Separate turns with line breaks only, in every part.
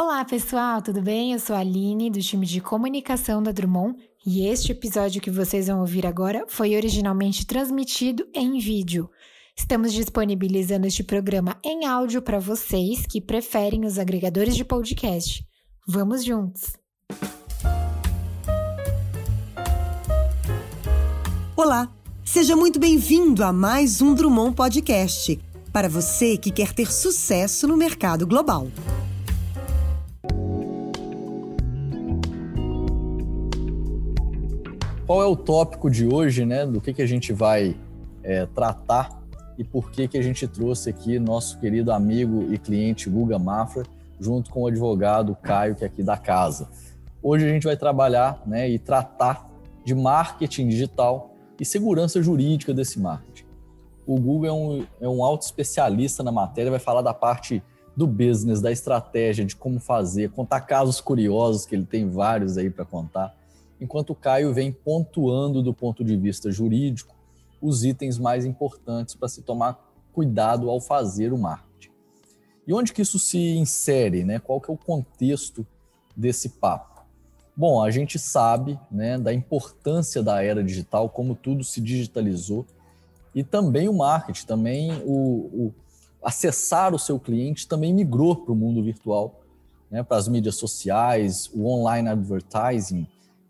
Olá, pessoal, tudo bem? Eu sou a Aline, do time de comunicação da Drummond, e este episódio que vocês vão ouvir agora foi originalmente transmitido em vídeo. Estamos disponibilizando este programa em áudio para vocês que preferem os agregadores de podcast. Vamos juntos!
Olá, seja muito bem-vindo a mais um Drummond Podcast para você que quer ter sucesso no mercado global.
Qual é o tópico de hoje, né? Do que, que a gente vai é, tratar e por que, que a gente trouxe aqui nosso querido amigo e cliente Guga Mafra, junto com o advogado Caio, que é aqui da casa. Hoje a gente vai trabalhar né, e tratar de marketing digital e segurança jurídica desse marketing. O Google é um, é um alto especialista na matéria, vai falar da parte do business, da estratégia, de como fazer, contar casos curiosos, que ele tem vários aí para contar enquanto o Caio vem pontuando do ponto de vista jurídico os itens mais importantes para se tomar cuidado ao fazer o marketing. E onde que isso se insere, né? Qual que é o contexto desse papo? Bom, a gente sabe, né, da importância da era digital, como tudo se digitalizou e também o marketing, também o, o acessar o seu cliente também migrou para o mundo virtual, né, para as mídias sociais, o online advertising,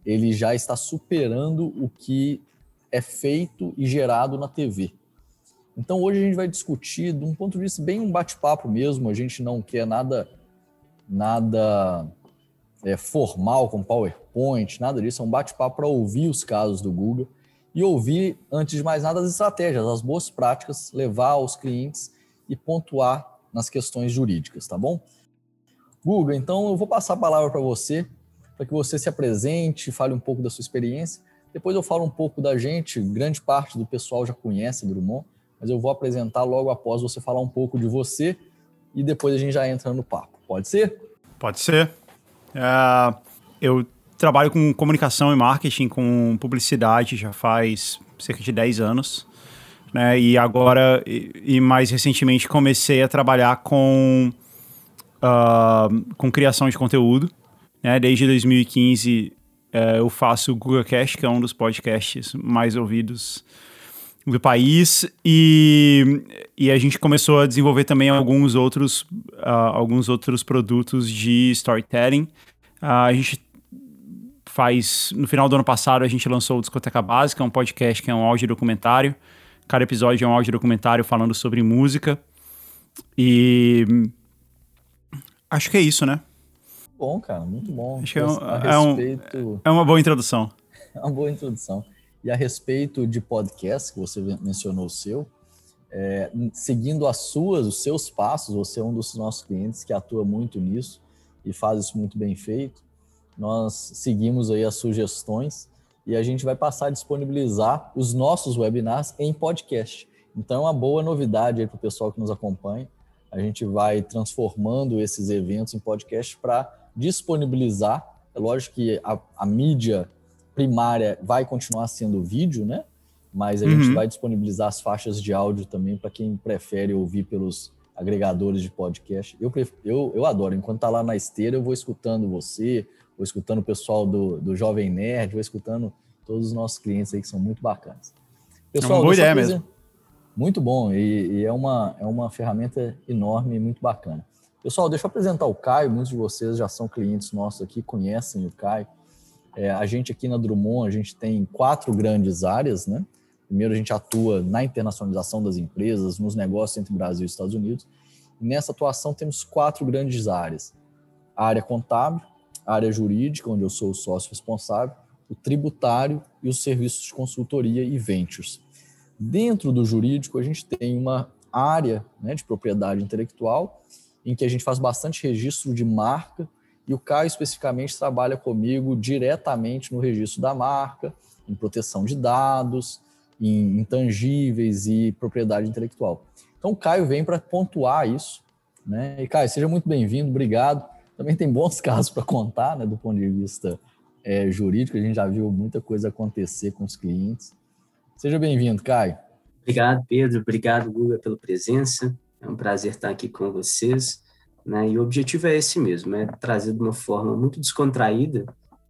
ele já está superando o que é feito e gerado na TV. Então hoje a gente vai discutir de um ponto de vista bem um bate-papo mesmo, a gente não quer nada nada é, formal com PowerPoint, nada disso, é um bate-papo para ouvir os casos do Google e ouvir, antes de mais nada, as estratégias, as boas práticas, levar aos clientes e pontuar nas questões jurídicas, tá bom? Google, então eu vou passar a palavra para você para que você se apresente, fale um pouco da sua experiência. Depois eu falo um pouco da gente, grande parte do pessoal já conhece Drummond, mas eu vou apresentar logo após você falar um pouco de você e depois a gente já entra no papo. Pode ser?
Pode ser. Uh, eu trabalho com comunicação e marketing, com publicidade já faz cerca de 10 anos. Né? E agora, e, e mais recentemente, comecei a trabalhar com, uh, com criação de conteúdo. Né? Desde 2015 é, eu faço o Google Cast, que é um dos podcasts mais ouvidos do país e, e a gente começou a desenvolver também alguns outros, uh, alguns outros produtos de storytelling. Uh, a gente faz, no final do ano passado, a gente lançou o Discoteca Básica, um podcast que é um áudio documentário. Cada episódio é um áudio documentário falando sobre música. E acho que é isso, né?
Bom, cara, muito bom.
Acho que é, um, é, um, é uma boa introdução.
É uma boa introdução. E a respeito de podcast, que você mencionou o seu, é, seguindo as suas, os seus passos, você é um dos nossos clientes que atua muito nisso e faz isso muito bem feito. Nós seguimos aí as sugestões e a gente vai passar a disponibilizar os nossos webinars em podcast. Então é uma boa novidade aí para o pessoal que nos acompanha. A gente vai transformando esses eventos em podcast para disponibilizar. É lógico que a, a mídia primária vai continuar sendo vídeo, né? Mas a uhum. gente vai disponibilizar as faixas de áudio também para quem prefere ouvir pelos agregadores de podcast. Eu, eu, eu adoro. Enquanto tá lá na esteira, eu vou escutando você, vou escutando o pessoal do, do Jovem Nerd, vou escutando todos os nossos clientes aí que são muito bacanas.
Pessoal, é uma boa ideia mesmo.
Muito bom e, e, é, uma, é uma ferramenta enorme e muito bacana. Pessoal, deixa eu apresentar o Caio. Muitos de vocês já são clientes nossos aqui, conhecem o Caio. É, a gente aqui na Drummond, a gente tem quatro grandes áreas, né? Primeiro, a gente atua na internacionalização das empresas, nos negócios entre Brasil e Estados Unidos. E nessa atuação, temos quatro grandes áreas: a área contábil, a área jurídica, onde eu sou o sócio responsável, o tributário e os serviços de consultoria e ventures. Dentro do jurídico, a gente tem uma área né, de propriedade intelectual em que a gente faz bastante registro de marca e o Caio especificamente trabalha comigo diretamente no registro da marca, em proteção de dados, em intangíveis e propriedade intelectual. Então o Caio vem para pontuar isso, né? E Caio, seja muito bem-vindo, obrigado. Também tem bons casos para contar, né, do ponto de vista é, jurídico, a gente já viu muita coisa acontecer com os clientes. Seja bem-vindo, Caio.
Obrigado, Pedro. Obrigado, Guga, pela presença. É um prazer estar aqui com vocês. Né? E o objetivo é esse mesmo, é trazer de uma forma muito descontraída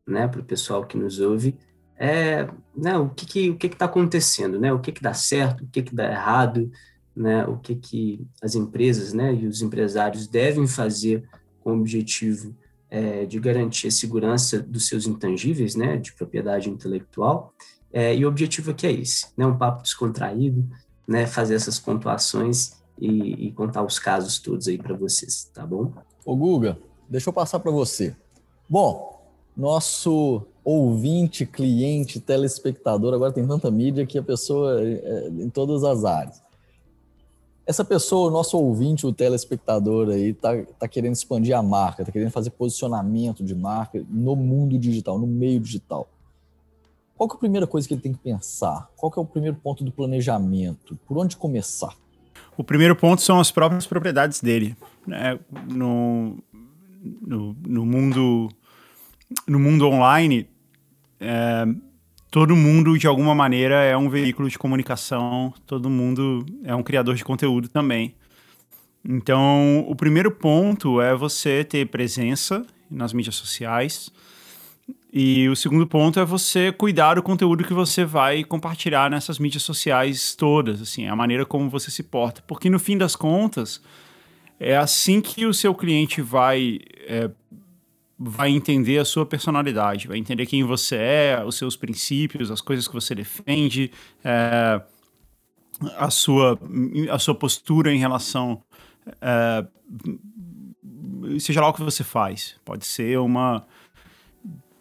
né, para o pessoal que nos ouve, é né, o que que, o que está acontecendo, né, o que que dá certo, o que que dá errado, né, o que que as empresas né, e os empresários devem fazer com o objetivo é, de garantir a segurança dos seus intangíveis, né, de propriedade intelectual, é, e o objetivo aqui é esse, né, um papo descontraído, né, fazer essas pontuações e, e contar os casos todos aí para vocês, tá bom?
Ô Guga, deixa eu passar para você. Bom, nosso ouvinte, cliente, telespectador, agora tem tanta mídia que a pessoa é, em todas as áreas. Essa pessoa, o nosso ouvinte, o telespectador aí, tá, tá querendo expandir a marca, tá querendo fazer posicionamento de marca no mundo digital, no meio digital. Qual que é a primeira coisa que ele tem que pensar? Qual que é o primeiro ponto do planejamento? Por onde começar?
O primeiro ponto são as próprias propriedades dele. Né? No, no, no, mundo, no mundo online, é, todo mundo, de alguma maneira, é um veículo de comunicação, todo mundo é um criador de conteúdo também. Então, o primeiro ponto é você ter presença nas mídias sociais. E o segundo ponto é você cuidar do conteúdo que você vai compartilhar nessas mídias sociais todas, assim, a maneira como você se porta. Porque no fim das contas, é assim que o seu cliente vai é, vai entender a sua personalidade, vai entender quem você é, os seus princípios, as coisas que você defende, é, a, sua, a sua postura em relação. É, seja lá o que você faz. Pode ser uma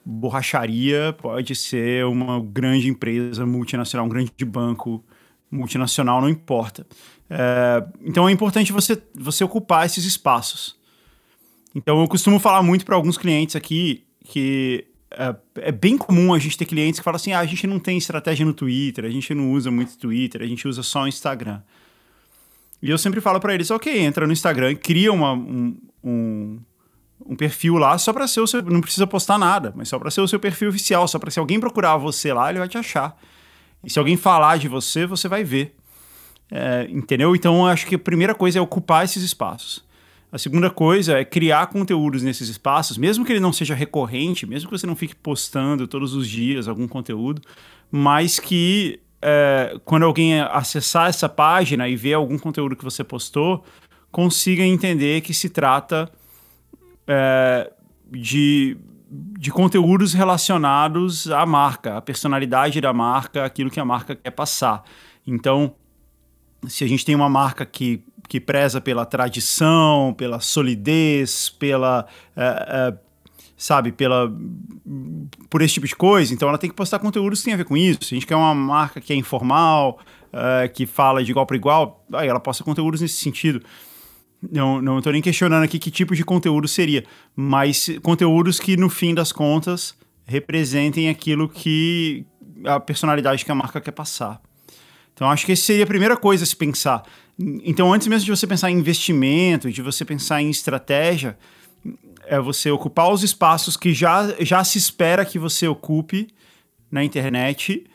borracharia, pode ser uma grande empresa multinacional, um grande banco multinacional, não importa. É, então é importante você, você ocupar esses espaços. Então eu costumo falar muito para alguns clientes aqui que é, é, bem comum a gente ter clientes que falam assim: ah, a gente não tem estratégia no Twitter, a gente não usa muito Twitter, a gente usa só o Instagram. E eu sempre falo para eles: ok, entra no Instagram, cria uma, um, um, um perfil lá só para ser o seu. Não precisa postar nada, mas só para ser o seu perfil oficial, só para se alguém procurar você lá, ele vai te achar. E se alguém falar de você, você vai ver. É, entendeu? Então acho que a primeira coisa é ocupar esses espaços. A segunda coisa é criar conteúdos nesses espaços, mesmo que ele não seja recorrente, mesmo que você não fique postando todos os dias algum conteúdo, mas que é, quando alguém acessar essa página e ver algum conteúdo que você postou, consiga entender que se trata é, de, de conteúdos relacionados à marca, à personalidade da marca, aquilo que a marca quer passar. Então, se a gente tem uma marca que que preza pela tradição, pela solidez, pela. Uh, uh, sabe, pela. por esse tipo de coisa. Então ela tem que postar conteúdos que tem a ver com isso. Se a gente quer uma marca que é informal, uh, que fala de igual para igual, aí ela posta conteúdos nesse sentido. Não, não estou nem questionando aqui que tipo de conteúdo seria, mas conteúdos que, no fim das contas, representem aquilo que a personalidade que a marca quer passar. Então, acho que essa seria a primeira coisa a se pensar. Então, antes mesmo de você pensar em investimento, de você pensar em estratégia, é você ocupar os espaços que já, já se espera que você ocupe na internet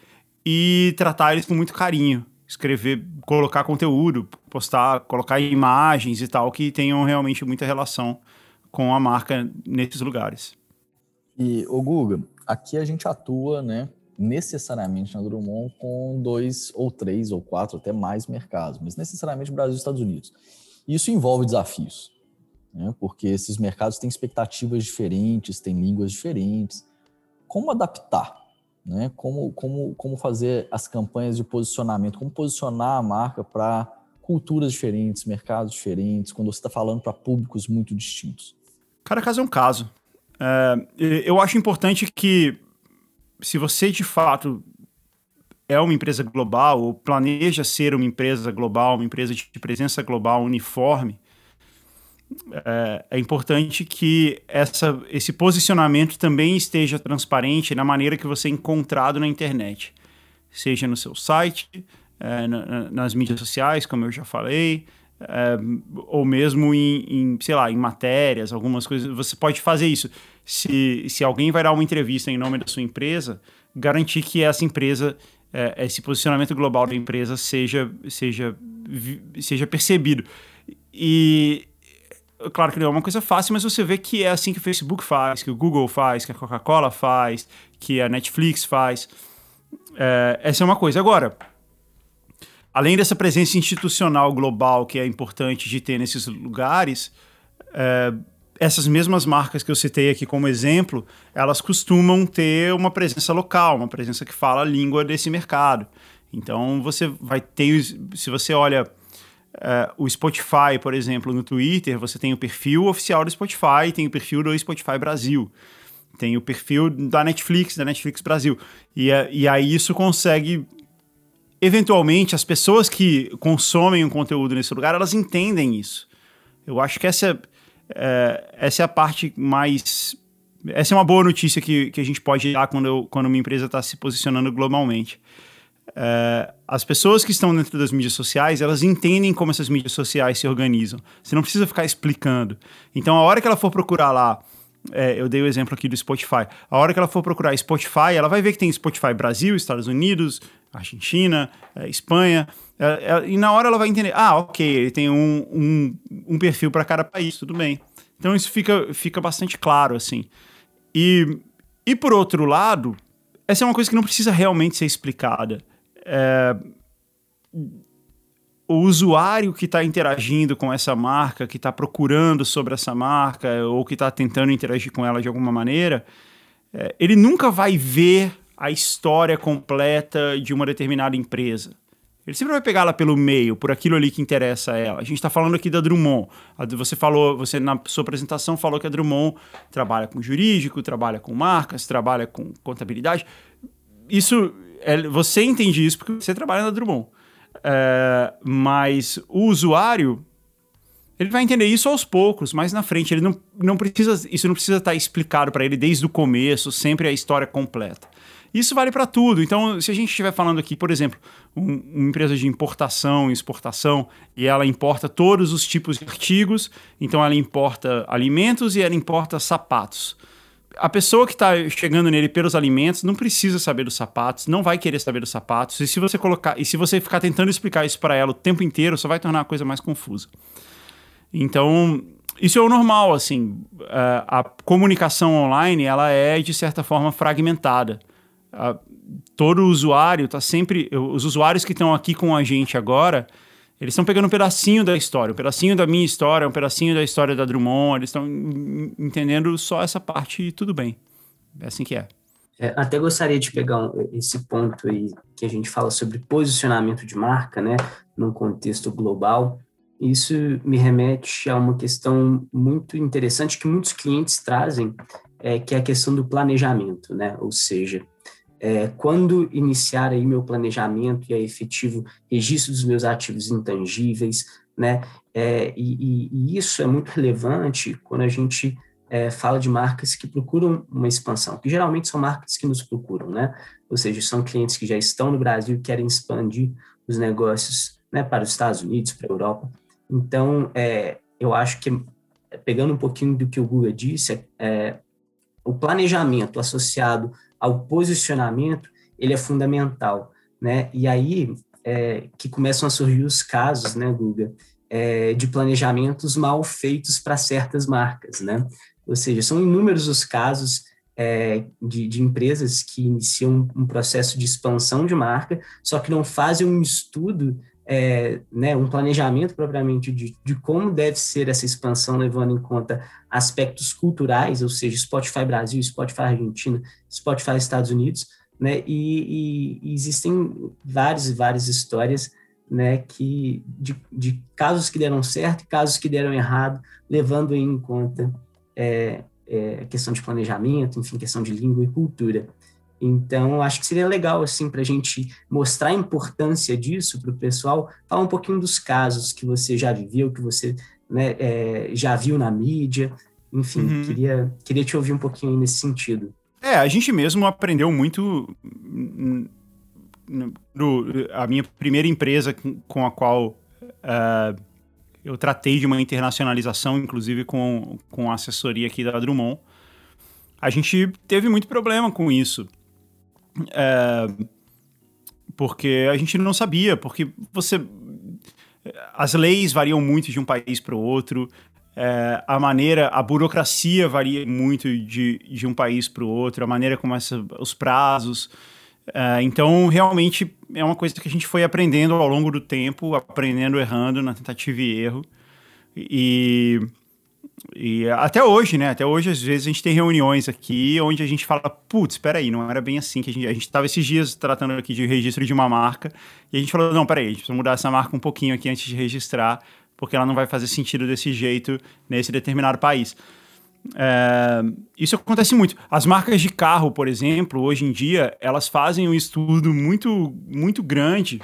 e tratar eles com muito carinho. Escrever, colocar conteúdo, postar, colocar imagens e tal que tenham realmente muita relação com a marca nesses lugares.
E, o Guga, aqui a gente atua, né, necessariamente na Drummond com dois ou três ou quatro, até mais mercados, mas necessariamente Brasil e Estados Unidos. Isso envolve desafios, né? porque esses mercados têm expectativas diferentes, têm línguas diferentes. Como adaptar? Né? Como, como, como fazer as campanhas de posicionamento? Como posicionar a marca para culturas diferentes, mercados diferentes, quando você está falando para públicos muito distintos?
Cada caso é um caso. É, eu acho importante que se você de fato é uma empresa global ou planeja ser uma empresa global, uma empresa de presença global uniforme, é, é, importante que essa, esse posicionamento também esteja transparente na maneira que você é encontrado na internet, seja no seu site, é, na, nas mídias sociais, como eu já falei, é, ou mesmo em, em, sei lá, em matérias, algumas coisas. Você pode fazer isso se, se alguém vai dar uma entrevista em nome da sua empresa, garantir que essa empresa, é, esse posicionamento global da empresa seja, seja, seja percebido. E claro que não é uma coisa fácil, mas você vê que é assim que o Facebook faz, que o Google faz, que a Coca-Cola faz, que a Netflix faz. É, essa é uma coisa. Agora, além dessa presença institucional global que é importante de ter nesses lugares, é, essas mesmas marcas que eu citei aqui como exemplo, elas costumam ter uma presença local, uma presença que fala a língua desse mercado. Então você vai ter, se você olha uh, o Spotify, por exemplo, no Twitter, você tem o perfil oficial do Spotify, tem o perfil do Spotify Brasil, tem o perfil da Netflix, da Netflix Brasil. E, uh, e aí isso consegue eventualmente as pessoas que consomem o um conteúdo nesse lugar, elas entendem isso. Eu acho que essa é, essa é a parte mais. Essa é uma boa notícia que, que a gente pode dar quando, eu, quando uma empresa está se posicionando globalmente. É, as pessoas que estão dentro das mídias sociais, elas entendem como essas mídias sociais se organizam. Você não precisa ficar explicando. Então, a hora que ela for procurar lá, é, eu dei o exemplo aqui do Spotify. A hora que ela for procurar Spotify, ela vai ver que tem Spotify Brasil, Estados Unidos, Argentina, é, Espanha. É, é, e na hora ela vai entender, ah, ok, ele tem um, um, um perfil para cada país, tudo bem. Então isso fica, fica bastante claro, assim. E, e por outro lado, essa é uma coisa que não precisa realmente ser explicada. É, o usuário que está interagindo com essa marca, que está procurando sobre essa marca, ou que está tentando interagir com ela de alguma maneira, é, ele nunca vai ver a história completa de uma determinada empresa. Ele sempre vai pegar ela pelo meio, por aquilo ali que interessa a ela. A gente está falando aqui da Drummond. Você falou, você na sua apresentação falou que a Drummond trabalha com jurídico, trabalha com marcas, trabalha com contabilidade. Isso, é, você entende isso porque você trabalha na Drummond. É, mas o usuário, ele vai entender isso aos poucos, mais na frente. Ele não, não precisa, isso não precisa estar explicado para ele desde o começo, sempre a história completa. Isso vale para tudo. Então, se a gente estiver falando aqui, por exemplo, um, uma empresa de importação e exportação, e ela importa todos os tipos de artigos, então ela importa alimentos e ela importa sapatos. A pessoa que está chegando nele pelos alimentos não precisa saber dos sapatos, não vai querer saber dos sapatos. E se você colocar, e se você ficar tentando explicar isso para ela o tempo inteiro, só vai tornar a coisa mais confusa. Então, isso é o normal, assim. A comunicação online, ela é, de certa forma, fragmentada a, todo usuário está sempre. Os usuários que estão aqui com a gente agora, eles estão pegando um pedacinho da história, um pedacinho da minha história, um pedacinho da história da Drummond, eles estão entendendo só essa parte e tudo bem. É assim que é.
é até gostaria de pegar um, esse ponto aí que a gente fala sobre posicionamento de marca, né, num contexto global. Isso me remete a uma questão muito interessante que muitos clientes trazem, é, que é a questão do planejamento, né? Ou seja, é, quando iniciar aí meu planejamento e a efetivo registro dos meus ativos intangíveis, né? É, e, e, isso é muito relevante quando a gente é, fala de marcas que procuram uma expansão, que geralmente são marcas que nos procuram, né? Ou seja, são clientes que já estão no Brasil e querem expandir os negócios né, para os Estados Unidos, para a Europa. Então, é, eu acho que, pegando um pouquinho do que o Google disse, é, o planejamento associado ao posicionamento, ele é fundamental, né? E aí é, que começam a surgir os casos, né, Guga, é, de planejamentos mal feitos para certas marcas, né? Ou seja, são inúmeros os casos é, de, de, empresas que iniciam um processo de expansão de marca, só que não fazem um estudo é, né, um planejamento propriamente de, de como deve ser essa expansão, levando em conta aspectos culturais, ou seja, Spotify Brasil, Spotify Argentina, Spotify Estados Unidos, né, e, e, existem várias e várias histórias né, que de, de, casos que deram certo e casos que deram errado, levando em conta é, é, questão de planejamento, enfim, questão de língua e cultura. Então, acho que seria legal, assim, para a gente mostrar a importância disso para o pessoal, falar um pouquinho dos casos que você já viveu, que você né, é, já viu na mídia. Enfim, uhum. queria, queria te ouvir um pouquinho nesse sentido.
É, a gente mesmo aprendeu muito. No, a minha primeira empresa com a qual uh, eu tratei de uma internacionalização, inclusive com, com a assessoria aqui da Drummond, a gente teve muito problema com isso. É, porque a gente não sabia, porque você. As leis variam muito de um país para o outro. é, a maneira, a burocracia varia muito de, de um país para o outro, a maneira como essa, os prazos. É, então, realmente, é uma coisa que a gente foi aprendendo ao longo do tempo, aprendendo, errando na tentativa e erro. E, e até hoje, né? Até hoje, às vezes, a gente tem reuniões aqui onde a gente fala, putz, espera aí, não era bem assim que a gente... A gente estava esses dias tratando aqui de registro de uma marca e a gente falou, não, peraí, a gente precisa mudar essa marca um pouquinho aqui antes de registrar porque ela não vai fazer sentido desse jeito nesse determinado país. É, isso acontece muito. As marcas de carro, por exemplo, hoje em dia, elas fazem um estudo muito, muito grande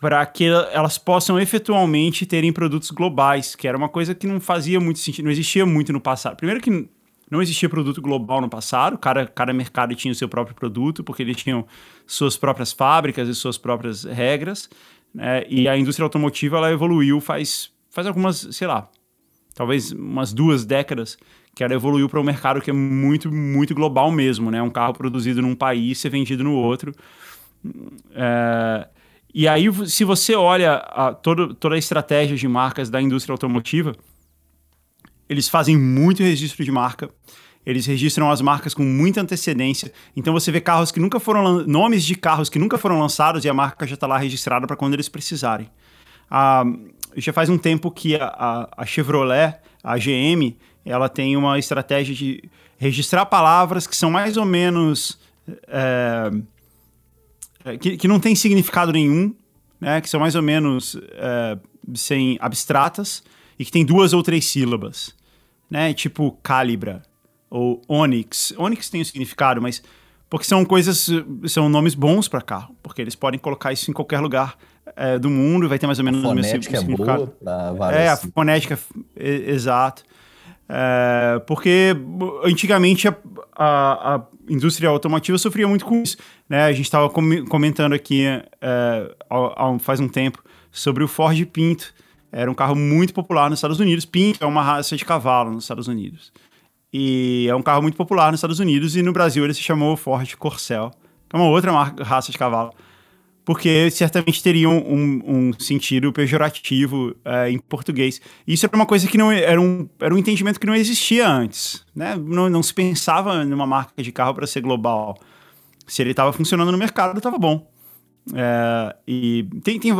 para que elas possam efetualmente terem produtos globais, que era uma coisa que não fazia muito sentido, não existia muito no passado. Primeiro que não existia produto global no passado, cada, cada mercado tinha o seu próprio produto, porque eles tinham suas próprias fábricas e suas próprias regras. Né? E a indústria automotiva ela evoluiu faz, faz algumas, sei lá, talvez umas duas décadas que ela evoluiu para um mercado que é muito, muito global mesmo, né? Um carro produzido num país ser vendido no outro. É, e aí, se você olha a, todo, toda a estratégia de marcas da indústria automotiva, eles fazem muito registro de marca, eles registram as marcas com muita antecedência. Então você vê carros que nunca foram nomes de carros que nunca foram lançados e a marca já está lá registrada para quando eles precisarem. Ah, já faz um tempo que a, a, a, Chevrolet, a GM, ela tem uma estratégia de registrar palavras que são mais ou menos é, que, que não tem significado nenhum, né? Que são mais ou menos é, sem abstratas e que tem duas ou três sílabas, né? Tipo calibra ou Onix. Onix tem um significado, mas porque são coisas, são nomes bons para carro, porque eles podem colocar isso em qualquer lugar é, do mundo e vai ter mais ou menos
o mesmo significado. É boa várias...
É, a fonética, exato. É, porque antigamente a, a, a, indústria automotiva sofria muito com isso. Né? A gente estava com, comentando aqui é, faz um tempo sobre o Ford Pinto. Era um carro muito popular nos Estados Unidos. Pinto é uma raça de cavalo nos Estados Unidos. E é um carro muito popular nos Estados Unidos e no Brasil ele se chamou Ford Corcel, que é uma outra marca, raça de cavalo, porque certamente teria um, um, sentido pejorativo é, em português. Isso era uma coisa que não era um, era um entendimento que não existia antes, né? Não, não se pensava numa marca de carro para ser global. Se ele estava funcionando no mercado, estava bom. É, e tem, tem,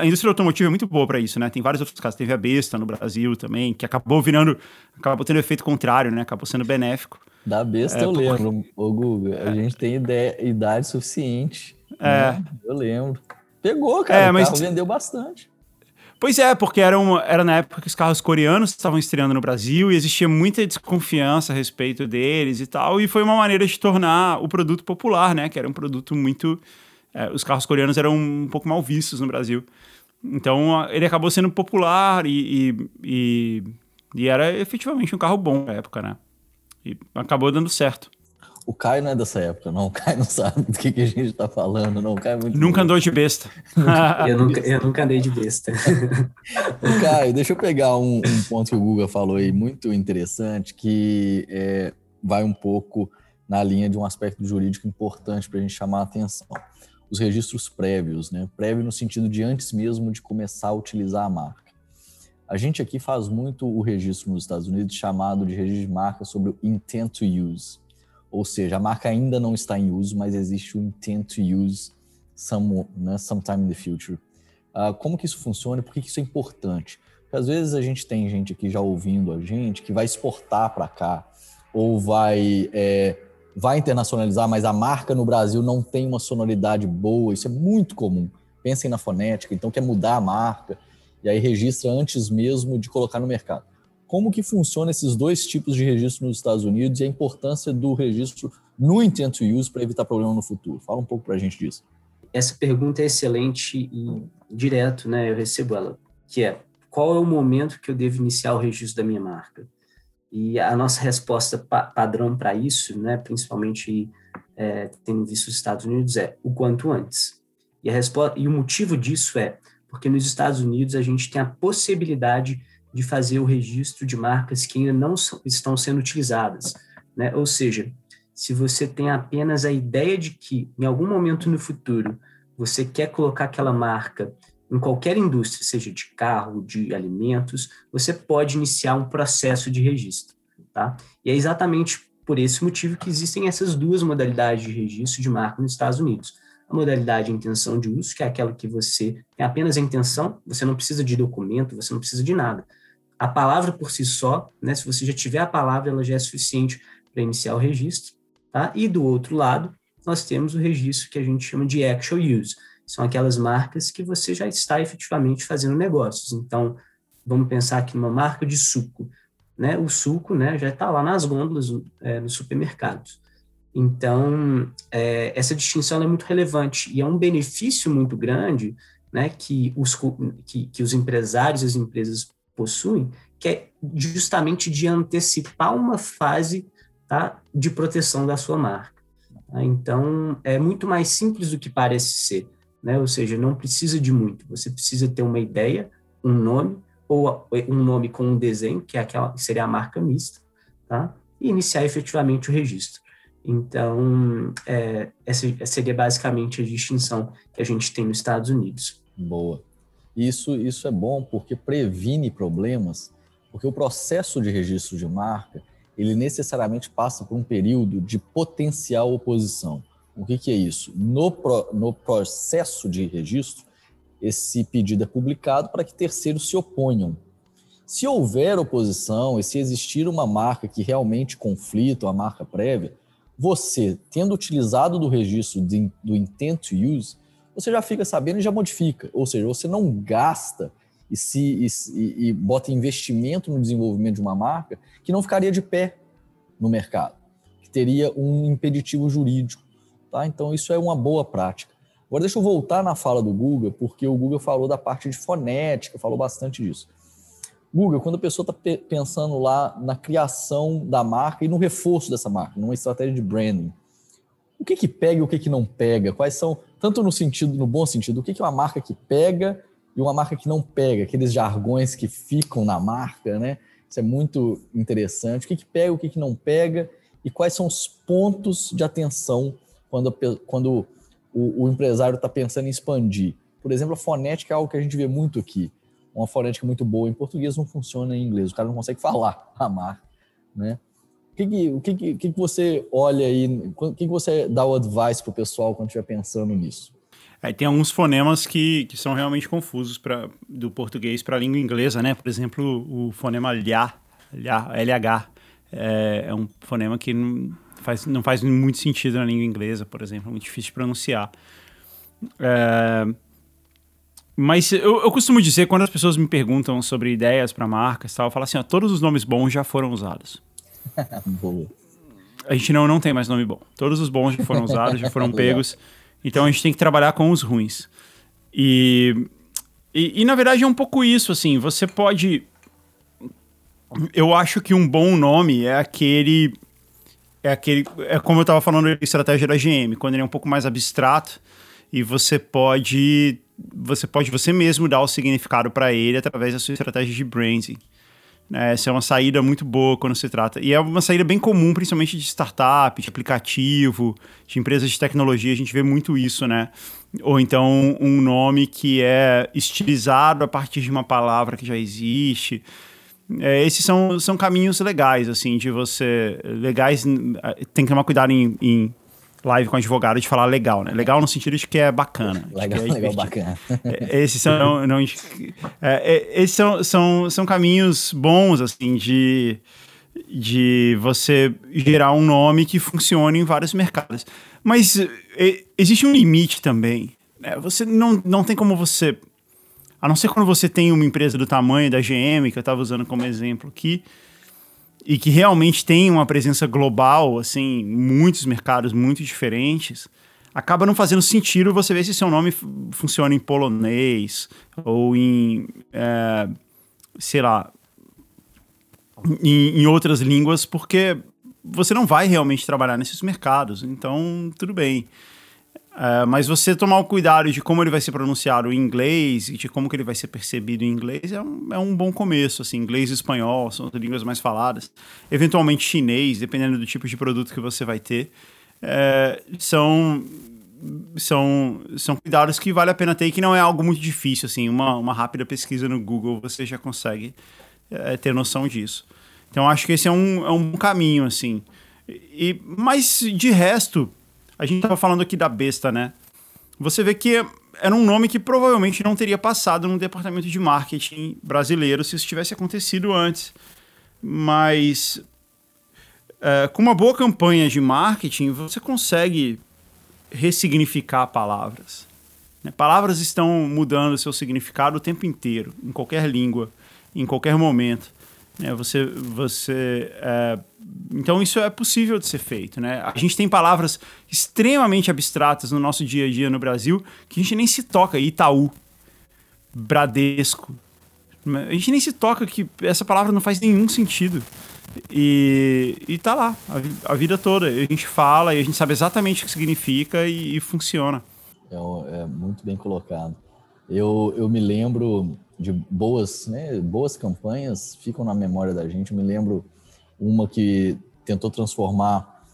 a indústria automotiva é muito boa para isso, né? Tem vários outros casos. Teve a Besta no Brasil também, que acabou virando, acabou tendo efeito contrário, né? Acabou sendo benéfico.
Da Besta é, eu lembro, ô Guga. É. A gente tem ideia, idade suficiente.
É. Né?
Eu lembro. Pegou, cara. É, mas... O carro vendeu bastante.
Pois é, porque era, uma, era na época que os carros coreanos estavam estreando no Brasil e existia muita desconfiança a respeito deles e tal. E foi uma maneira de tornar o produto popular, né? Que era um produto muito é, os carros coreanos eram um pouco mal vistos no Brasil. Então ele acabou sendo popular e, e, e, e, era efetivamente um carro bom na época, né? E acabou dando certo.
O Caio não é dessa época, não. O Caio não sabe do que, que a gente está falando, não. O Caio é muito
nunca andou de besta.
eu, nunca, eu nunca andei de besta.
o Caio, deixa eu pegar um, um, ponto que o Guga falou aí, muito interessante, que é, vai um pouco na linha de um aspecto jurídico importante para a gente chamar a atenção os registros prévios, né? Prévio no sentido de antes mesmo de começar a utilizar a marca. A gente aqui faz muito o registro nos Estados Unidos chamado de registro de marca sobre o intent to use. Ou seja, a marca ainda não está em uso, mas existe o intent to use some, né, sometime in the future. Uh, como que isso funciona e por que, que isso é importante? Porque às vezes a gente tem gente aqui já ouvindo a gente que vai exportar para cá ou vai é, vai internacionalizar, mas a marca no Brasil não tem uma sonoridade boa, isso é muito comum. Pensem na fonética, então quer mudar a marca e aí registra antes mesmo de colocar no mercado. Como que funciona esses dois tipos de registro nos Estados Unidos e a importância do registro no intent to use para evitar problema no futuro? Fala um pouco para a gente disso.
Essa pergunta é excelente e direto, né? Eu recebo ela, que é qual é o momento que eu devo iniciar o registro da minha marca? E a nossa resposta pa padrão para isso, né, principalmente é, tendo visto os Estados Unidos, é o quanto antes. E, a resposta, e o motivo disso é porque nos Estados Unidos a gente tem a possibilidade de fazer o registro de marcas que ainda não so, estão sendo utilizadas. Né? Ou seja, se você tem apenas a ideia de que em algum momento no futuro você quer colocar aquela marca em qualquer indústria, seja de carro, de alimentos, você pode iniciar um processo de registro, tá? E é exatamente por esse motivo que existem essas duas modalidades de registro de marca nos Estados Unidos. A modalidade de intenção de uso, que é aquela que você tem apenas a intenção, você não precisa de documento, você não precisa de nada. A palavra por si só, né, se você já tiver a palavra, ela já é suficiente para iniciar o registro. Tá? E do outro lado, nós temos o registro que a gente chama de actual use. São aquelas marcas que você já está efetivamente fazendo negócios. Então, vamos pensar aqui numa marca de suco né, o suco né, já está lá nas gôndolas é, nos supermercados. Então, é, essa distinção é muito relevante e é um benefício muito grande né, que, os, que, que os empresários e as empresas possuem, que é justamente de antecipar uma fase tá, de proteção da sua marca. Tá? Então, é muito mais simples do que parece ser. Né? Ou seja, não precisa de muito. Você precisa ter uma ideia, um nome, ou um nome com um desenho, que é aquela que seria a marca mista, tá? E iniciar efetivamente o registro. Então, é, essa seria basicamente a distinção que a gente tem nos Estados Unidos.
Boa. Isso, isso é bom porque previne problemas, porque o processo de registro de marca, ele necessariamente passa por um período de potencial oposição. O que, que é isso? No, pro, no processo de registro, esse pedido é publicado para que terceiros se oponham. Se houver oposição e se existir uma marca que realmente conflita, uma marca prévia, você, tendo utilizado do registro de, do intent to use, você já fica sabendo e já modifica. Ou seja, você não gasta e, se, e, e bota investimento no desenvolvimento de uma marca que não ficaria de pé no mercado, que teria um impeditivo jurídico. Tá? Então, isso é uma boa prática. Agora deixa eu voltar na fala do Google, porque o Google falou da parte de fonética, falou bastante disso. Google, quando a pessoa está pensando lá na criação da marca e no reforço dessa marca, numa estratégia de branding, o que que pega e o que que não pega? Quais são, tanto no sentido, no bom sentido, o que é uma marca que pega e uma marca que não pega, aqueles jargões que ficam na marca, né? Isso é muito interessante. O que que pega, o que que não pega e quais são os pontos de atenção quando, quando o, o empresário está pensando em expandir. Por exemplo, a fonética é algo que a gente vê muito aqui. Uma fonética muito boa em português não funciona em inglês, o cara não consegue falar a marca, né? Que, que, o que, que, você olha aí, o que, que você dá o advice para o pessoal quando estiver pensando nisso?
Aí tem alguns fonemas que, que são realmente confusos pra, do português para a língua inglesa, né? Por exemplo, o fonema LH, é, é um fonema que não, faz, não faz muito sentido na língua inglesa, por exemplo, é muito difícil de pronunciar. É, mas eu, eu, costumo dizer, quando as pessoas me perguntam sobre ideias para marcas tal, eu falo assim, ó, todos os nomes bons já foram usados. Boa. A gente não, não tem mais nome bom. Todos os bons já foram usados, já foram pegos. Então a gente tem que trabalhar com os ruins. E, e, e, na verdade é um pouco isso, assim, você pode... Eu acho que um bom nome é aquele é aquele. É como eu estava falando de estratégia da GM, quando ele é um pouco mais abstrato e você pode. Você pode você mesmo dar o significado para ele através da sua estratégia de branding. Né? Essa é uma saída muito boa quando se trata. E é uma saída bem comum, principalmente de startup, de aplicativo, de empresas de tecnologia. A gente vê muito isso, né? Ou então um nome que é estilizado a partir de uma palavra que já existe. É, esses são, são caminhos legais, assim, de você. Legais. Tem que tomar cuidado em, em live com advogado de falar legal, né? Legal no sentido de que é bacana.
Legal,
é
legal, bacana.
É, esses são, não, é, é, esses são, são, são caminhos bons, assim, de, de você gerar um nome que funcione em vários mercados. Mas é, existe um limite também. Né? Você não, não tem como você a não ser quando você tem uma empresa do tamanho da GM, que eu estava usando como exemplo aqui, e que realmente tem uma presença global, assim, muitos mercados muito diferentes, acaba não fazendo sentido você ver se seu nome funciona em polonês ou em, é, sei lá, em, em outras línguas, porque você não vai realmente trabalhar nesses mercados. Então, tudo bem. Uh, mas você tomar o cuidado de como ele vai ser pronunciado em inglês e de como que ele vai ser percebido em inglês é um, é um bom começo, assim, inglês e espanhol são as línguas mais faladas. Eventualmente chinês, dependendo do tipo de produto que você vai ter, uh, são, são, são cuidados que vale a pena ter e que não é algo muito difícil, assim, uma, uma rápida pesquisa no Google você já consegue é, ter noção disso. Então acho que esse é um, é um caminho, assim. E, mas de resto, a gente estava falando aqui da besta, né? Você vê que era um nome que provavelmente não teria passado no departamento de marketing brasileiro se isso tivesse acontecido antes. Mas é, com uma boa campanha de marketing, você consegue ressignificar palavras. Né? Palavras estão mudando seu significado o tempo inteiro, em qualquer língua, em qualquer momento. Né? Você, você, é... Então isso é possível de ser feito. Né? A gente tem palavras extremamente abstratas no nosso dia a dia no Brasil que a gente nem se toca. Itaú, Bradesco. A gente nem se toca que essa palavra não faz nenhum sentido. E, e tá lá, a, a, vida toda. A gente fala e a gente sabe exatamente o que significa e, e funciona.
É, é, muito bem colocado. Eu, eu me lembro de boas, né, boas campanhas, ficam na memória da gente. Eu me lembro uma que tentou transformar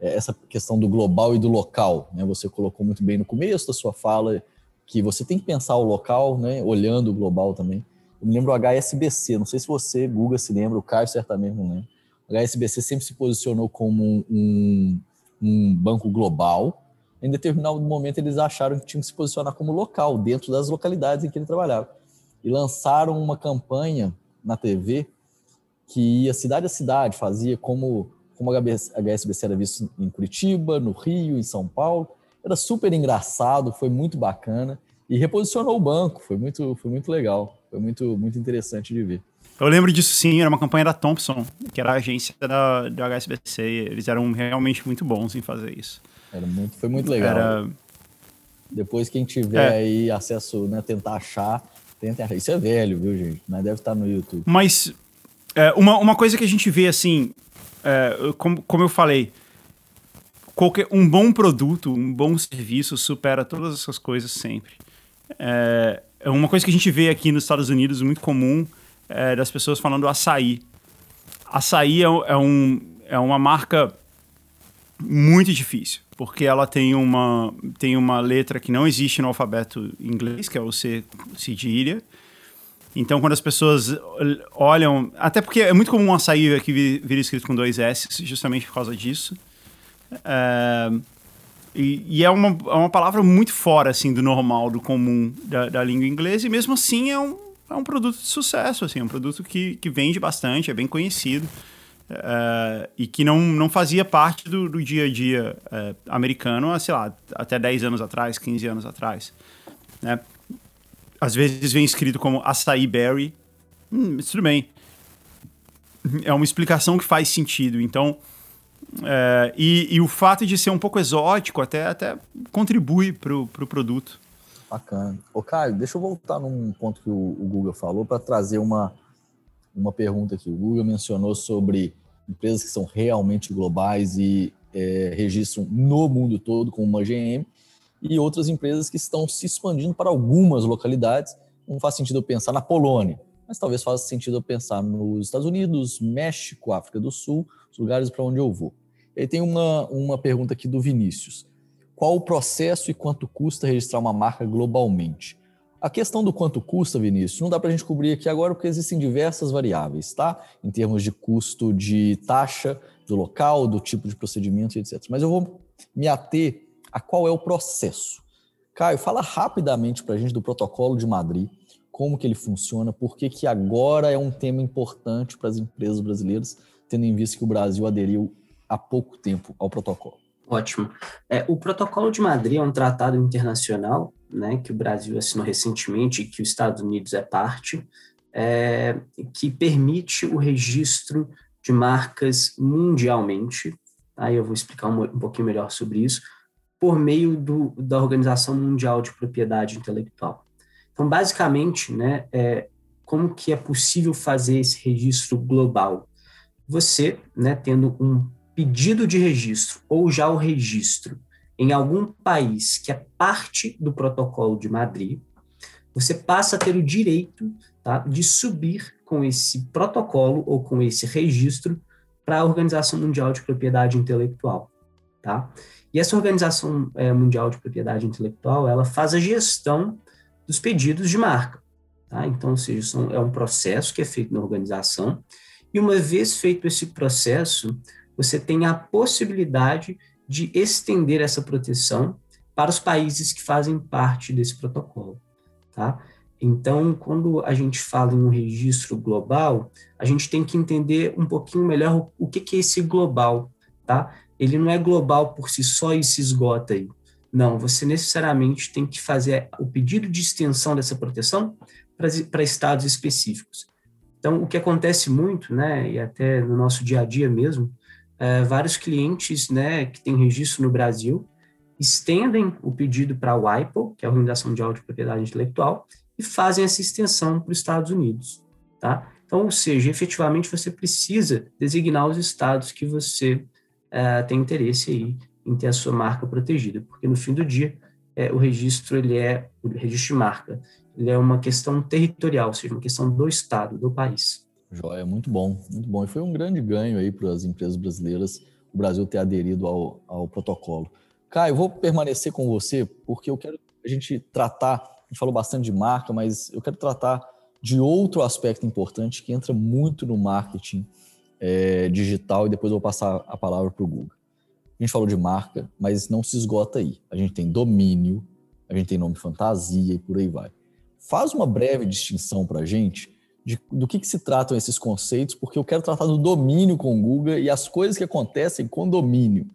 é, essa questão do global e do local. Né? Você colocou muito bem no começo da sua fala que você tem que pensar o local, né, olhando o global também. Eu me lembro o HSBC, não sei se você, Guga, se lembra, o Caio certamente não lembra. O HSBC sempre se posicionou como um, um banco global. Em determinado momento, eles acharam que tinham que se posicionar como local, dentro das localidades em que ele trabalhava. E lançaram uma campanha na TV que ia cidade a cidade, fazia como, como a HSBC era visto em Curitiba, no Rio, em São Paulo. Era super engraçado, foi muito bacana e reposicionou o banco, foi muito, foi muito legal. Foi muito, muito interessante de ver.
Eu lembro disso sim, era uma campanha da Thompson, que era a agência da, do HSBC. Eles eram realmente muito bons em fazer isso.
Era muito, foi muito legal. Era... Depois, quem tiver é. aí acesso, né, tentar achar, tenta achar. Isso é velho, viu, gente? Mas deve estar no YouTube.
Mas é, uma, uma coisa que a gente vê assim, é, como, como eu falei, qualquer, um bom produto, um bom serviço supera todas essas coisas sempre. É, é uma coisa que a gente vê aqui nos Estados Unidos muito comum é das pessoas falando açaí. Açaí é, é, um, é uma marca muito difícil, porque ela tem uma, tem uma letra que não existe no alfabeto inglês, que é o C cedilha. Então, quando as pessoas olham. Até porque é muito comum um açaí que vir escrito com dois S, justamente por causa disso. É, e, e, é, uma, é uma palavra muito fora, assim, do normal, do comum da, da língua inglesa. E mesmo assim é um, é um produto de sucesso, assim. É um produto que, que vende bastante, é bem conhecido. Uh, e que não, não fazia parte do, do dia a dia uh, americano, sei lá, até 10 anos atrás, 15 anos atrás. Né? Às vezes vem escrito como açaí berry. Hum, tudo bem. É uma explicação que faz sentido. Então, é, e, e, o fato de ser um pouco exótico até, até contribui para o pro produto.
Bacana. Ô, Caio, deixa eu voltar num ponto que o, o Google falou para trazer uma, uma pergunta aqui. O Google mencionou sobre empresas que são realmente globais e é, registram no mundo todo, como uma GM, e outras empresas que estão se expandindo para algumas localidades. Não faz sentido eu pensar na Polônia, mas talvez faça sentido eu pensar nos Estados Unidos, México, África do Sul, os lugares para onde eu vou. E aí tem uma, uma pergunta aqui do Vinícius. Qual o processo e quanto custa registrar uma marca globalmente? A questão do quanto custa, Vinícius, não dá para a gente cobrir aqui agora porque existem diversas variáveis, tá? Em termos de custo de taxa, do local, do tipo de procedimento, etc. Mas eu vou me ater a qual é o processo. Caio, fala rapidamente para a gente do protocolo de Madrid, como que ele funciona, por que que agora é um tema importante para as empresas brasileiras, tendo em vista que o Brasil aderiu há pouco tempo ao protocolo.
Ótimo. É, o Protocolo de Madrid é um tratado internacional né, que o Brasil assinou recentemente e que os Estados Unidos é parte, é, que permite o registro de marcas mundialmente. Aí eu vou explicar um, um pouquinho melhor sobre isso, por meio do, da Organização Mundial de Propriedade Intelectual. Então, basicamente, né, é, como que é possível fazer esse registro global? Você, né, tendo um pedido de registro ou já o registro em algum país que é parte do protocolo de Madrid, você passa a ter o direito tá, de subir com esse protocolo ou com esse registro para a Organização Mundial de Propriedade Intelectual. tá? E essa Organização é, Mundial de Propriedade Intelectual, ela faz a gestão dos pedidos de marca, tá? Então, ou seja, são, é um processo que é feito na organização, e uma vez feito esse processo, você tem a possibilidade de estender essa proteção para os países que fazem parte desse protocolo, tá? Então, quando a gente fala em um registro global, a gente tem que entender um pouquinho melhor o, que, é esse global, tá? Ele não é global por si só e se esgota aí. Não, você necessariamente tem que fazer o pedido de extensão dessa proteção para estados específicos. Então, o que acontece muito, né, e até no nosso dia a dia mesmo, é, vários clientes, né, que têm registro no Brasil, estendem o pedido para a WIPO, que é a Organização de Auto Propriedade Intelectual, e fazem essa extensão para os Estados Unidos, tá? Então, ou seja, efetivamente você precisa designar os estados que você é, tem interesse aí em ter a sua marca protegida, porque no fim do dia é, o registro ele é o registro de marca, ele é uma questão territorial, ou seja, uma questão do estado, do país.
Joia, muito bom, muito bom. E foi um grande ganho aí para as empresas brasileiras o Brasil ter aderido ao, ao protocolo. Caio, vou permanecer com você porque eu quero a gente tratar, a gente falou bastante de marca, mas eu quero tratar de outro aspecto importante que entra muito no marketing é, digital e depois eu vou passar a palavra para o Google. A gente falou de marca, mas não se esgota aí. A gente tem domínio, a gente tem nome fantasia e por aí vai. Faz uma breve distinção para a gente de, do que, que, se tratam esses conceitos, porque eu quero tratar do domínio com o Google e as coisas que acontecem com domínio.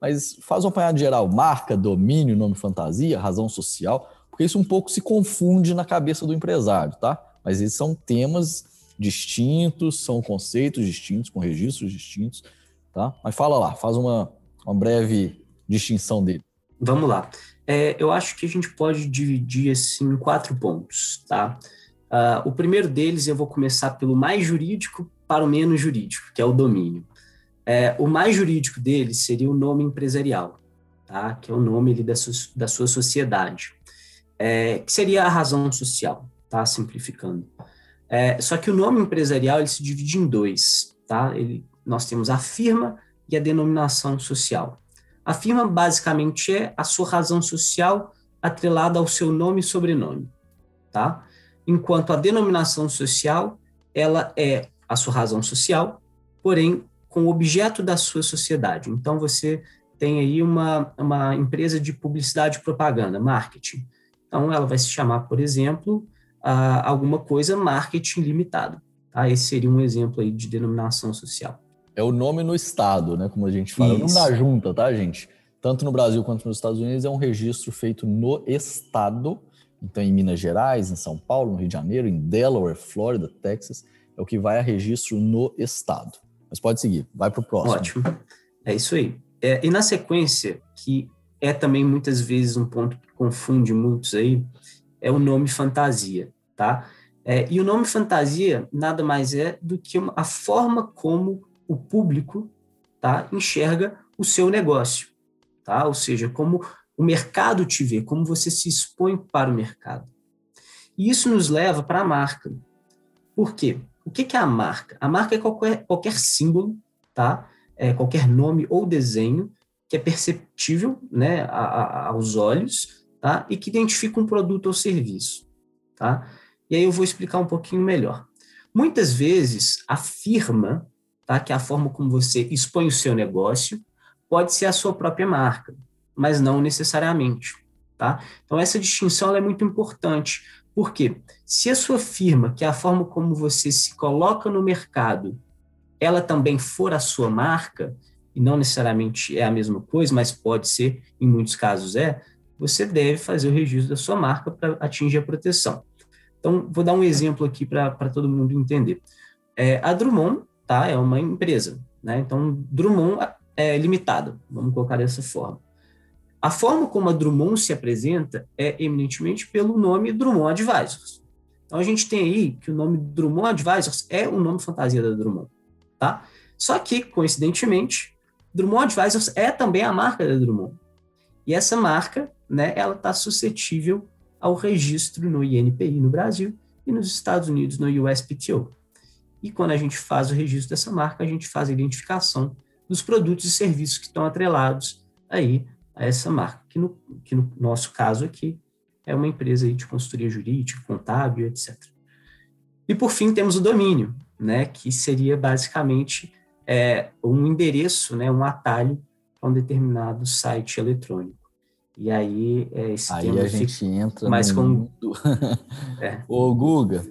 Mas faz um apanhado geral, marca, domínio, nome fantasia, razão social, porque isso um pouco se confunde na cabeça do empresário, tá? Mas esses são temas distintos, são conceitos distintos, com registros distintos, tá? Mas fala lá, faz uma, uma breve distinção dele.
Vamos lá. É, eu acho que a gente pode dividir assim, em quatro pontos, tá? Uh, o primeiro deles, eu vou começar pelo mais jurídico para o menos jurídico, que é o domínio. É, o mais jurídico deles seria o nome empresarial, tá? que é o nome ali da, su da sua sociedade, é, que seria a razão social, tá? simplificando. É, só que o nome empresarial ele se divide em dois. Tá? Ele, nós temos a firma e a denominação social. A firma basicamente é a sua razão social atrelada ao seu nome e sobrenome. Tá? Enquanto a denominação social ela é a sua razão social, porém com o objeto da sua sociedade. Então você tem aí uma, uma empresa de publicidade e propaganda, marketing. Então ela vai se chamar, por exemplo, alguma coisa marketing limitado. Tá? Esse seria um exemplo aí de denominação social.
É o nome no estado, né? Como a gente fala. Isso. É o nome da junta, tá, gente? Tanto no Brasil quanto nos Estados Unidos é um registro feito no estado então, em Minas Gerais, em São Paulo, no Rio de Janeiro, em Delaware, Flórida, Texas, é o que vai a registro no estado. Mas pode seguir, vai para o próximo.
Ótimo. É isso aí. É, e na sequência, que é também muitas vezes um ponto que confunde muitos aí, é o nome fantasia, tá? É, e o nome fantasia nada mais é do que uma, a forma como o público tá, enxerga o seu negócio, tá? Ou seja, como o mercado te vê, como você se expõe para o mercado. E isso nos leva para a marca. Por quê? O que é a marca? A marca é qualquer, qualquer símbolo, tá? É qualquer nome ou desenho que é perceptível né, a, a, aos olhos tá? e que identifica um produto ou serviço. Tá? E aí eu vou explicar um pouquinho melhor. Muitas vezes, a firma, tá, que é a forma como você expõe o seu negócio, pode ser a sua própria marca mas não necessariamente. Tá? Então, essa distinção é muito importante. Por quê? Se a sua firma, que é a forma como você se coloca no mercado, ela também for a sua marca, e não necessariamente é a mesma coisa, mas pode ser, em muitos casos é, você deve fazer o registro da sua marca para atingir a proteção. Então, vou dar um exemplo aqui para todo mundo entender. É, a Drummond tá, é uma empresa, né? então Drummond é limitada, vamos colocar dessa forma. A forma como a Drummond se apresenta é eminentemente pelo nome Drummond Advisors. Então a gente tem aí que o nome Drummond Advisors é o nome fantasia da Drummond, tá? Só que, coincidentemente, Drummond Advisors é também a marca da Drummond. E essa marca, né, ela está suscetível ao registro no INPI no Brasil e nos Estados Unidos no USPTO. E quando a gente faz o registro dessa marca, a gente faz a identificação dos produtos e serviços que estão atrelados aí a essa marca, que no, que no nosso caso aqui é uma empresa de consultoria jurídica, contábil, etc. E por fim temos o domínio, né, que seria basicamente é, um endereço, né, um atalho para um determinado site eletrônico. E aí é, esse
aí a gente entra mais
no com...
mundo. é. Ô Guga,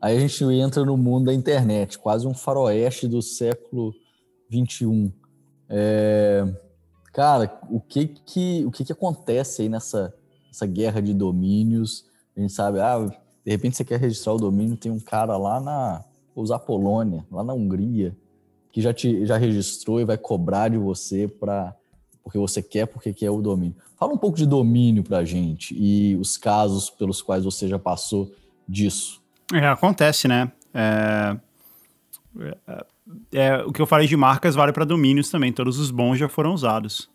aí a gente entra no mundo da internet, quase um faroeste do século 21. É... Cara, o que que o que que acontece aí nessa, nessa guerra de domínios? A gente sabe, ah, de repente você quer registrar o domínio, tem um cara lá na vou usar Polônia, lá na Hungria, que já te já registrou e vai cobrar de você para porque você quer, porque quer o domínio. Fala um pouco de domínio para a gente e os casos pelos quais você já passou disso.
É, acontece, né? É, é, o que eu falei de marcas vale para domínios também. Todos os bons já foram usados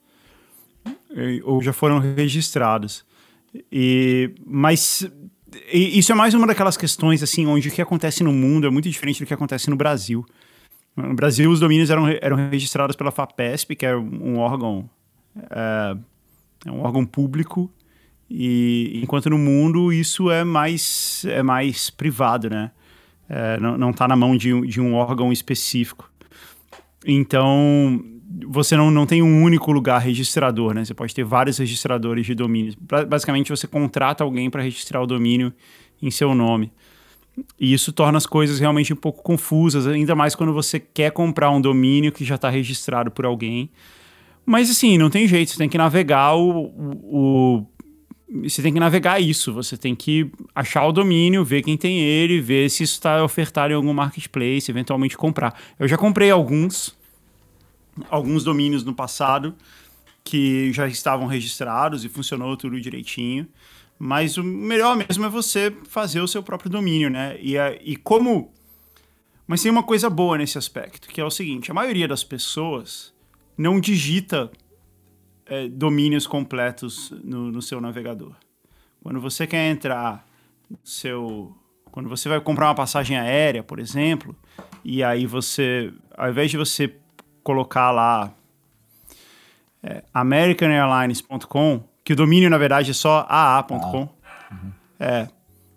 ou já foram registrados. E, mas e, isso é mais uma daquelas questões assim, onde o que acontece no mundo é muito diferente do que acontece no Brasil. No Brasil, os domínios eram, eram registrados pela FAPESP, que é um órgão, é, é um órgão público, e enquanto no mundo isso é mais, é mais privado, né? É, não está na mão de, de um órgão específico. Então, você não, não tem um único lugar registrador, né? Você pode ter vários registradores de domínios. Basicamente, você contrata alguém para registrar o domínio em seu nome. E isso torna as coisas realmente um pouco confusas, ainda mais quando você quer comprar um domínio que já está registrado por alguém. Mas assim, não tem jeito, você tem que navegar o, o, o, Você tem que navegar isso, você tem que achar o domínio, ver quem tem ele, ver se isso está ofertado em algum marketplace, eventualmente comprar. Eu já comprei alguns, alguns domínios no passado que já estavam registrados e funcionou tudo direitinho. Mas o melhor mesmo é você fazer o seu próprio domínio, né? E, e como. Mas tem uma coisa boa nesse aspecto, que é o seguinte: a maioria das pessoas não digita é, domínios completos no, no seu navegador. Quando você quer entrar no seu. Quando você vai comprar uma passagem aérea, por exemplo, e aí você, ao invés de você colocar lá é, americanairlines.com, que o domínio, na verdade, é só aa.com. Ah, uhum. É.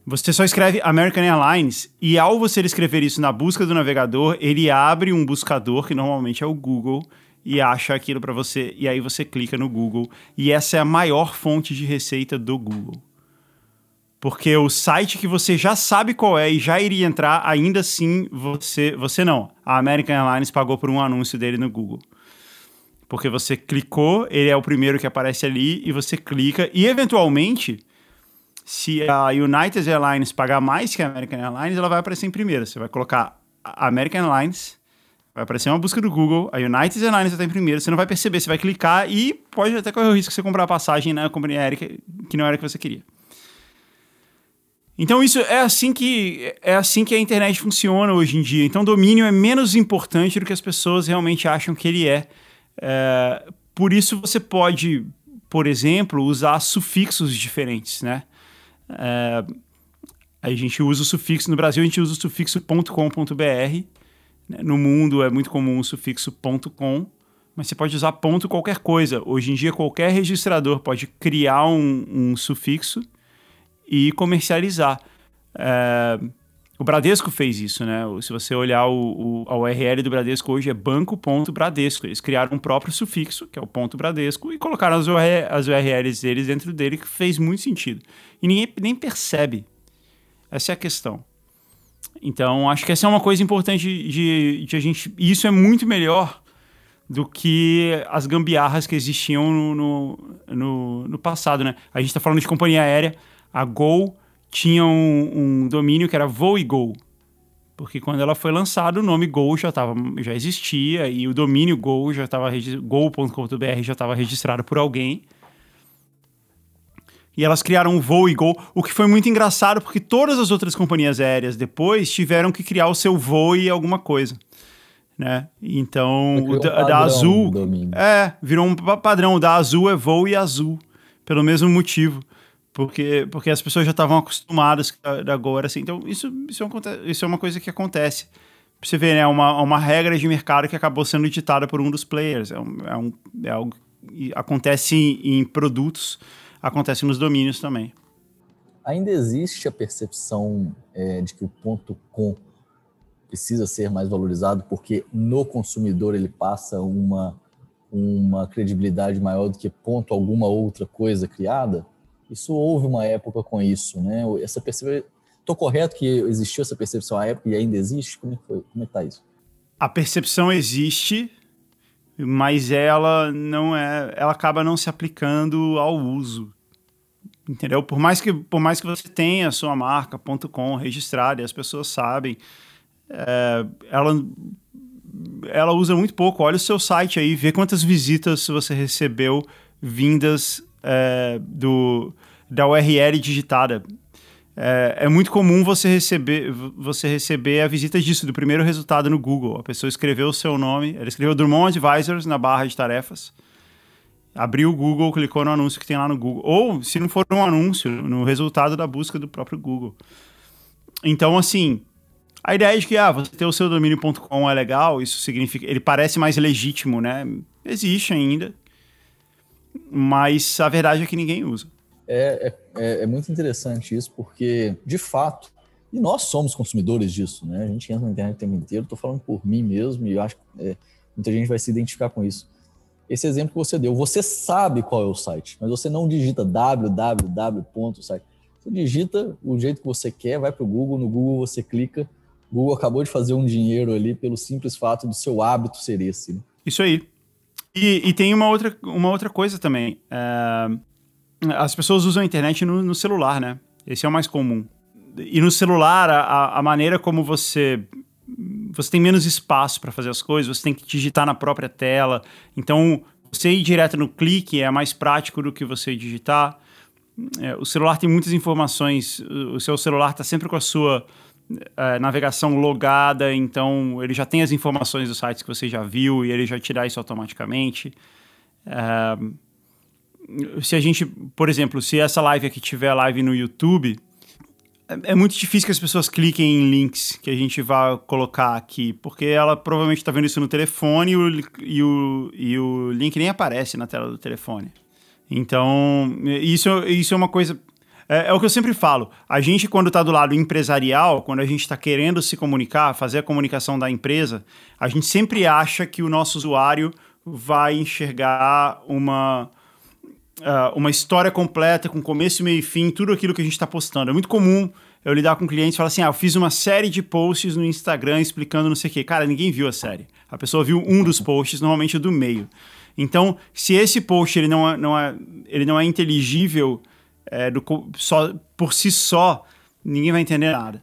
Você só escreve American Airlines e ao você escrever isso na busca do navegador, ele abre um buscador que normalmente é o Google e acha aquilo para você e aí você clica no Google e essa é a maior fonte de receita do Google. Porque o site que você já sabe qual é e já iria entrar, ainda assim você, você não. A American Airlines pagou por um anúncio dele no Google. Porque você clicou, ele é o primeiro que aparece ali e você clica e eventualmente se a United Airlines pagar mais que a American Airlines, ela vai aparecer em primeiro. Você vai colocar American Airlines, vai aparecer uma busca do Google, a United Airlines está em primeiro, você não vai perceber, você vai clicar e pode até correr o risco de você comprar a passagem na companhia aérea que não era a que você queria. Então isso é assim que é assim que a internet funciona hoje em dia. Então domínio é menos importante do que as pessoas realmente acham que ele é. É, por isso você pode, por exemplo, usar sufixos diferentes, né? É, a gente usa o sufixo, no Brasil a gente usa o sufixo .com.br, né? No mundo é muito comum o sufixo .com, mas você pode usar ponto qualquer coisa. Hoje em dia qualquer registrador pode criar um, um sufixo e comercializar. É, o Bradesco fez isso, né? Se você olhar o, o, a URL do Bradesco hoje é banco.bradesco. Eles criaram um próprio sufixo, que é o ponto Bradesco, e colocaram as, as URLs deles dentro dele, que fez muito sentido. E ninguém nem percebe. Essa é a questão. Então, acho que essa é uma coisa importante de, de a gente. E isso é muito melhor do que as gambiarras que existiam no, no, no, no passado, né? A gente está falando de companhia aérea, a Gol tinha um, um domínio que era Voo e Go. Porque quando ela foi lançada, o nome Go já, tava, já existia e o domínio Go já estava go.com.br já estava registrado por alguém. E elas criaram o Voo e Go, o que foi muito engraçado porque todas as outras companhias aéreas depois tiveram que criar o seu Voo e alguma coisa. Né? Então, o da, da Azul. É, virou um padrão. O da Azul é Voo e Azul. Pelo mesmo motivo porque, porque as pessoas já estavam acostumadas agora, assim. Então, isso, isso, é, uma, isso é uma coisa que acontece. Você vê, né, uma, uma regra de mercado que acabou sendo ditada por um dos players. É, um, é, um, é algo acontece em produtos, acontece nos domínios também.
Ainda existe a percepção é, de que o ponto .com precisa ser mais valorizado porque no consumidor ele passa uma uma credibilidade maior do que ponto alguma outra coisa criada. Isso houve uma época com isso, né? Essa percepção, tô correto que existiu essa percepção à época e ainda existe? Como é que foi? Como é que tá isso?
A percepção existe, mas ela não é, ela acaba não se aplicando ao uso. Entendeu? Por mais que, por mais que você tenha a sua marca .com registrada e as pessoas sabem, é, ela ela usa muito pouco. Olha o seu site aí, vê quantas visitas você recebeu vindas é, do, da URL digitada. É, é, muito comum você receber, você receber a visita disso, do primeiro resultado no Google. A pessoa escreveu o seu nome, ela escreveu Drummond Advisors na barra de tarefas, abriu o Google, clicou no anúncio que tem lá no Google. Ou, se não for um anúncio, no resultado da busca do próprio Google. Então, assim, a ideia de que ah, você ter o seu domínio.com é legal, isso significa. Ele parece mais legítimo, né? Existe ainda. Mas a verdade é que ninguém usa.
É, é, é muito interessante isso, porque, de fato, e nós somos consumidores disso, né? A gente entra na internet o tempo inteiro, estou falando por mim mesmo, e eu acho que é, muita gente vai se identificar com isso. Esse exemplo que você deu, você sabe qual é o site, mas você não digita www.site. Você digita o jeito que você quer, vai para o Google, no Google você clica, Google acabou de fazer um dinheiro ali pelo simples fato do seu hábito ser esse. Né?
Isso aí. E, e, tem uma outra, uma outra coisa também. É, as pessoas usam a internet no, no, celular, né? Esse é o mais comum. E no celular, a, a maneira como você. Você tem menos espaço para fazer as coisas, você tem que digitar na própria tela. Então, você ir direto no clique é mais prático do que você digitar. É, o celular tem muitas informações, o seu celular está sempre com a sua é, navegação logada, então ele já tem as informações dos sites que você já viu e ele já dá isso automaticamente. É, se a gente, por exemplo, se essa live aqui tiver live no YouTube, é, é muito difícil que as pessoas cliquem em links que a gente vai colocar aqui, porque ela provavelmente está vendo isso no telefone e o, e, o, e o link nem aparece na tela do telefone. Então, isso, isso é uma coisa é, é, o que eu sempre falo. A gente, quando está do lado empresarial, quando a gente está querendo se comunicar, fazer a comunicação da empresa, a gente sempre acha que o nosso usuário vai enxergar uma, uh, uma história completa, com começo, meio e fim, tudo aquilo que a gente está postando. É muito comum eu lidar com clientes e falar assim: ah, eu fiz uma série de posts no Instagram explicando não sei o quê. Cara, ninguém viu a série. A pessoa viu um dos posts, normalmente o do meio. Então, se esse post ele não é, não é, ele não é inteligível é, do, só, por si só, ninguém vai entender nada.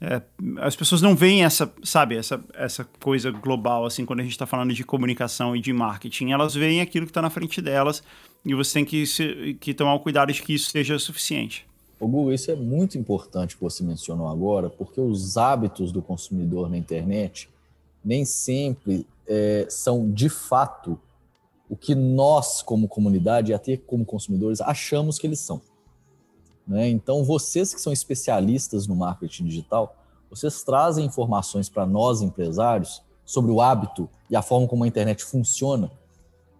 É, as pessoas não veem essa, sabe, essa, essa coisa global, assim, quando a gente está falando de comunicação e de marketing. Elas veem aquilo que está na frente delas e você tem que, se, que tomar o cuidado de que isso seja suficiente.
O Google, isso é muito importante que você mencionou agora, porque os hábitos do consumidor na internet nem sempre é, são de fato o que nós, como comunidade e até como consumidores, achamos que eles são. Né? Então, vocês que são especialistas no marketing digital, vocês trazem informações para nós empresários sobre o hábito e a forma como a internet funciona,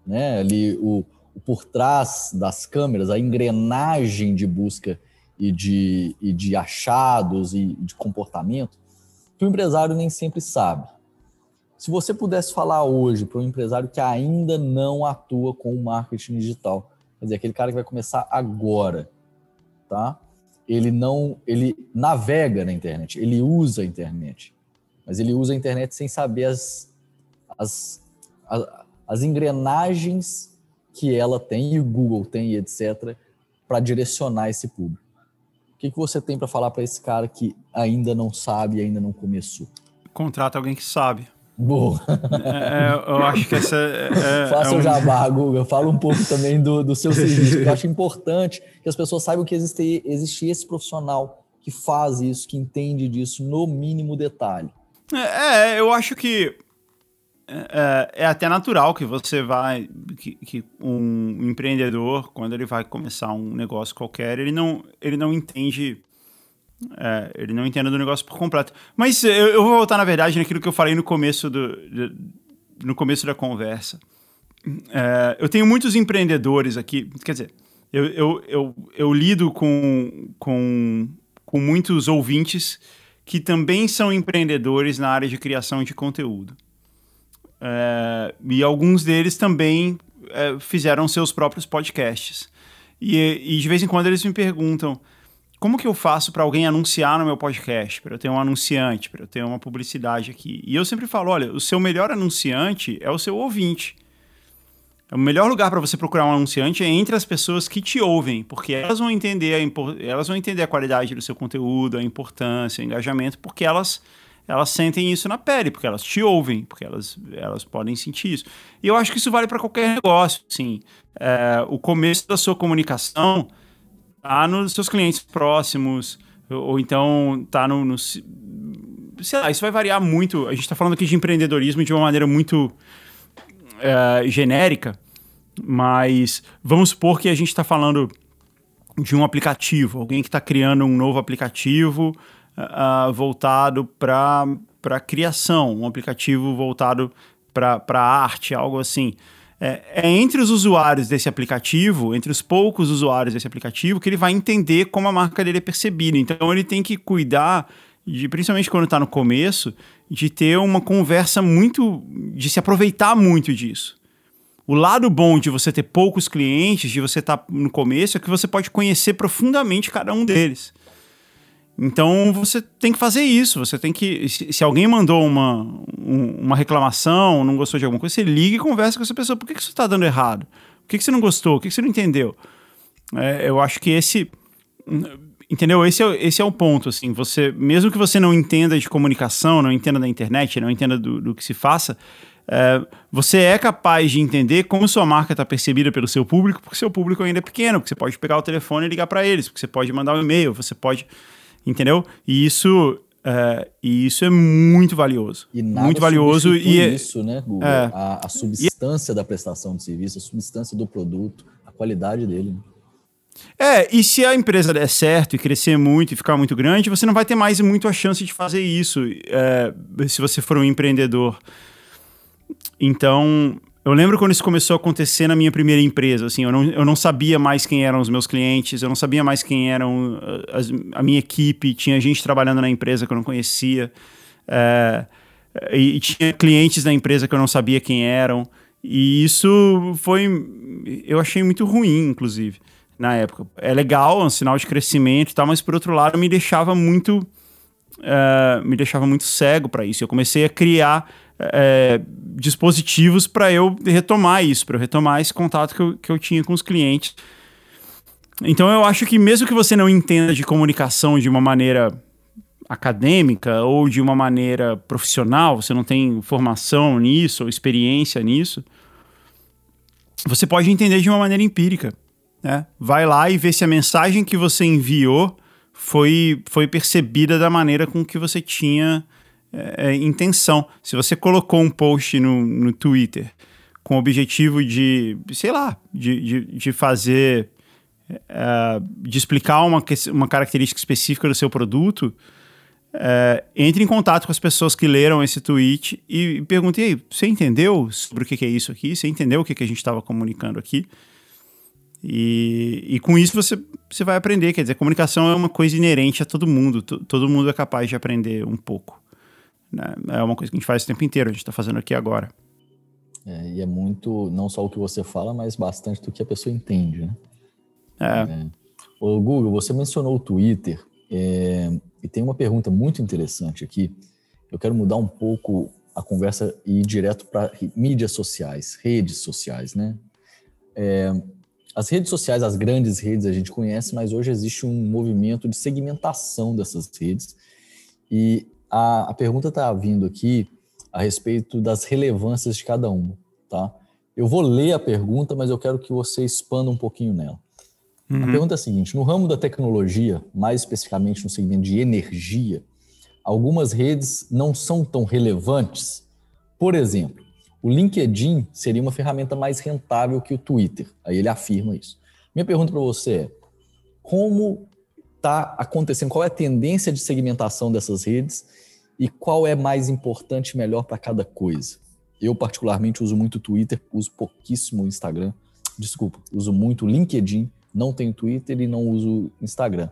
né? Ali o, por trás das câmeras, a engrenagem de busca e de, e de achados e de comportamento que o empresário nem sempre sabe. Se você pudesse falar hoje para um empresário que ainda não atua com o marketing digital, quer dizer, aquele cara que vai começar agora, tá? Ele não, ele navega na internet, ele usa a internet, mas ele usa a internet sem saber as, as, as, as engrenagens que ela tem e o Google tem, etc, para direcionar esse público. O que, que você tem para falar para esse cara que ainda não sabe, ainda não começou?
Contrata alguém que sabe.
Boa.
É, é, eu acho que essa é,
é Faça é um... o jabá, Guga. Fala um pouco também do, do seu serviço. eu acho importante que as pessoas saibam que existe, existe esse profissional que faz isso, que entende disso no mínimo detalhe.
É, é eu acho que é, é, até natural que você vai, que, que, um empreendedor, quando ele vai começar um negócio qualquer, ele não, ele não entende é, ele não entende do negócio por completo. Mas eu, eu, vou voltar, na verdade, naquilo que eu falei no começo, do, no começo da conversa. é, eu tenho muitos empreendedores aqui, quer dizer, eu, eu, eu, eu lido com, com, com muitos ouvintes que também são empreendedores na área de criação de conteúdo. É, e alguns deles também é, fizeram seus próprios podcasts. E, e, de vez em quando eles me perguntam como que eu faço para alguém anunciar no meu podcast, para eu ter um anunciante, para eu ter uma publicidade aqui. E eu sempre falo, olha, o seu melhor anunciante é o seu ouvinte. O melhor lugar para você procurar um anunciante é entre as pessoas que te ouvem, porque elas vão entender a, elas vão entender a qualidade do seu conteúdo, a importância, o engajamento, porque elas elas sentem isso na pele, porque elas te ouvem, porque elas, elas podem sentir isso. E eu acho que isso vale para qualquer negócio. Sim, é, o começo da sua comunicação tá nos seus clientes próximos, ou, ou então tá no, no, Sei lá, isso vai variar muito. A gente está falando aqui de empreendedorismo de uma maneira muito é, genérica, mas vamos supor que a gente está falando de um aplicativo, alguém que está criando um novo aplicativo uh, voltado para criação, um aplicativo voltado para arte, algo assim. É, é, entre os usuários desse aplicativo, entre os poucos usuários desse aplicativo, que ele vai entender como a marca dele é percebida. Então ele tem que cuidar, de, principalmente quando está no começo, de ter uma conversa muito. de se aproveitar muito disso. O lado bom de você ter poucos clientes, de você estar tá no começo, é que você pode conhecer profundamente cada um deles. Então você tem que fazer isso. Você tem que. Se, alguém mandou uma, uma reclamação, não gostou de alguma coisa, você liga e conversa com essa pessoa. Por que, que isso está dando errado? Por que, que você não gostou? Por que, que você não entendeu? É, eu acho que esse. Entendeu? Esse é, esse é o ponto, assim. Você, mesmo que você não entenda de comunicação, não entenda da internet, não entenda do, do que se faça, é, você é capaz de entender como sua marca está percebida pelo seu público, porque seu público ainda é pequeno, porque você pode pegar o telefone e ligar para eles, porque você pode mandar um e-mail, você pode entendeu? E isso é, e isso é muito valioso.
E muito valioso e é, isso, né, Google? É, a, a, substância e, da prestação de serviço, a substância do produto, a qualidade dele. Né?
É, e se a empresa der certo e crescer muito e ficar muito grande, você não vai ter mais muito a chance de fazer isso é, se você for um empreendedor. Então, eu lembro quando isso começou a acontecer na minha primeira empresa, assim, eu não, eu não sabia mais quem eram os meus clientes, eu não sabia mais quem eram uh, as, a minha equipe, tinha gente trabalhando na empresa que eu não conhecia, é, e, e, tinha clientes da empresa que eu não sabia quem eram, e isso foi, eu achei muito ruim, inclusive, na época. É legal, é um sinal de crescimento e tal, mas por outro lado me deixava muito, uh, me deixava muito cego para isso. Eu comecei a criar é, dispositivos para eu retomar isso, para eu retomar esse contato que eu, que eu tinha com os clientes. Então eu acho que mesmo que você não entenda de comunicação de uma maneira acadêmica ou de uma maneira profissional, você não tem formação nisso ou experiência nisso, você pode entender de uma maneira empírica. Né? Vai lá e vê se a mensagem que você enviou foi, foi percebida da maneira com que você tinha é, é, intenção. Se você colocou um post no, no Twitter com o objetivo de, sei lá, de, de, de fazer, é, de explicar uma, uma característica específica do seu produto, é, entre em contato com as pessoas que leram esse tweet e, e pergunte, aí, você entendeu sobre o que, que é isso aqui? Você entendeu o que, que a gente estava comunicando aqui? E, e com isso você, você vai aprender. Quer dizer, comunicação é uma coisa inerente a todo mundo. Todo mundo é capaz de aprender um pouco. Né? É uma coisa que a gente faz o tempo inteiro, a gente está fazendo aqui agora.
É, e é muito, não só o que você fala, mas bastante do que a pessoa entende, né? É. é. Ô, Google, você mencionou o Twitter, é, e tem uma pergunta muito interessante aqui. Eu quero mudar um pouco a conversa e ir direto para mídias sociais, redes sociais, né? É, as redes sociais, as grandes redes a gente conhece, mas hoje existe um movimento de segmentação dessas redes. E a, a pergunta está vindo aqui a respeito das relevâncias de cada uma, tá? Eu vou ler a pergunta, mas eu quero que você expanda um pouquinho nela. Uhum. A pergunta é a seguinte: no ramo da tecnologia, mais especificamente no segmento de energia, algumas redes não são tão relevantes. Por exemplo, o LinkedIn seria uma ferramenta mais rentável que o Twitter. Aí ele afirma isso. Minha pergunta para você é: como está acontecendo? Qual é a tendência de segmentação dessas redes e qual é mais importante e melhor para cada coisa? Eu, particularmente, uso muito Twitter, uso pouquíssimo Instagram. Desculpa, uso muito LinkedIn, não tenho Twitter e não uso Instagram.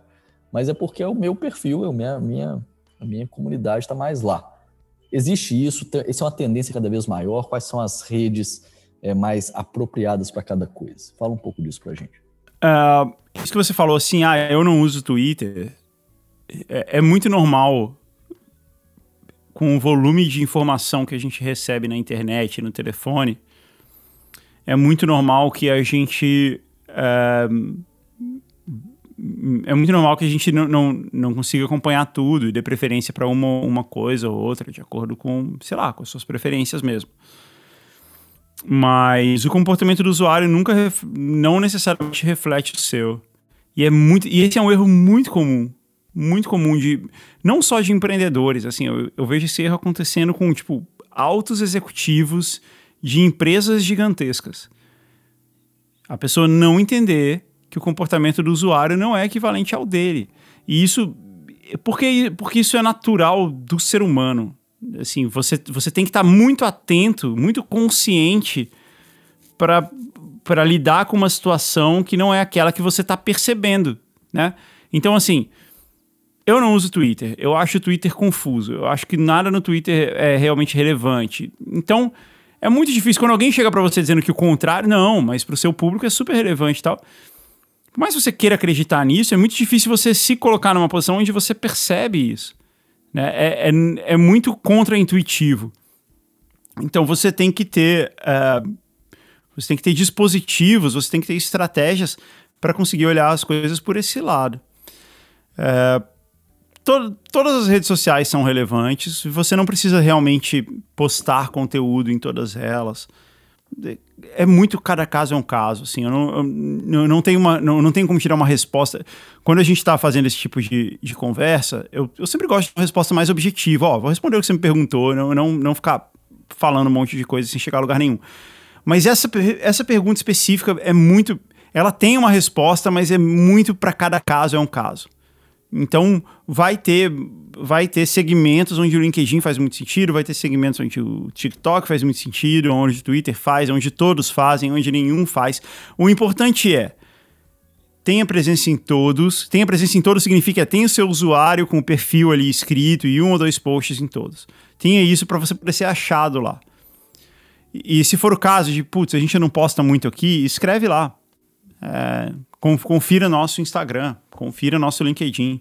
Mas é porque é o meu perfil, é a minha, minha, a minha comunidade está mais lá. Existe isso? Isso é uma tendência cada vez maior? Quais são as redes é, mais apropriadas para cada coisa? Fala um pouco disso para a gente.
Uh, isso que você falou assim, ah, eu não uso Twitter, é, é muito normal com o volume de informação que a gente recebe na internet, no telefone, é muito normal que a gente. É, é muito normal que a gente não, não, não consiga acompanhar tudo e dê preferência para uma, uma coisa ou outra, de acordo com, sei lá, com as suas preferências mesmo. Mas o comportamento do usuário nunca, não necessariamente reflete o seu. E é muito, e esse é um erro muito comum, muito comum de, não só de empreendedores, assim, eu, eu vejo esse erro acontecendo com, tipo, altos executivos de empresas gigantescas. A pessoa não entender que o comportamento do usuário não é equivalente ao dele. E isso porque, porque isso é natural do ser humano. Assim, você, você tem que estar muito atento, muito consciente para lidar com uma situação que não é aquela que você está percebendo, né? Então, assim, eu não uso Twitter. Eu acho o Twitter confuso. Eu acho que nada no Twitter é realmente relevante. Então, é muito difícil quando alguém chega para você dizendo que o contrário, não, mas para o seu público é super relevante e tal. Por mais que você queira acreditar nisso, é muito difícil você se colocar numa posição onde você percebe isso. Né? É, é, é muito contraintuitivo. Então você tem que ter. Uh, você tem que ter dispositivos, você tem que ter estratégias para conseguir olhar as coisas por esse lado. Uh, to todas as redes sociais são relevantes, você não precisa realmente postar conteúdo em todas elas é muito cada caso é um caso, assim, eu não, eu não, tenho, uma, não, não tenho como tirar uma resposta. Quando a gente está fazendo esse tipo de, de conversa, eu, eu sempre gosto de uma resposta mais objetiva. Ó, vou responder o que você me perguntou, não, não, não ficar falando um monte de coisa sem chegar a lugar nenhum. Mas essa, essa pergunta específica é muito. Ela tem uma resposta, mas é muito para cada caso é um caso. Então, vai ter, vai ter segmentos onde o LinkedIn faz muito sentido, vai ter segmentos onde o TikTok faz muito sentido, onde o Twitter faz, onde todos fazem, onde nenhum faz. O importante é tenha presença em todos. Tenha presença em todos significa tenha o seu usuário com o perfil ali escrito e um ou dois posts em todos. Tenha isso para você poder ser achado lá. E, e, se for o caso de, putz, a gente não posta muito aqui, escreve lá. É, confira nosso Instagram, confira nosso LinkedIn.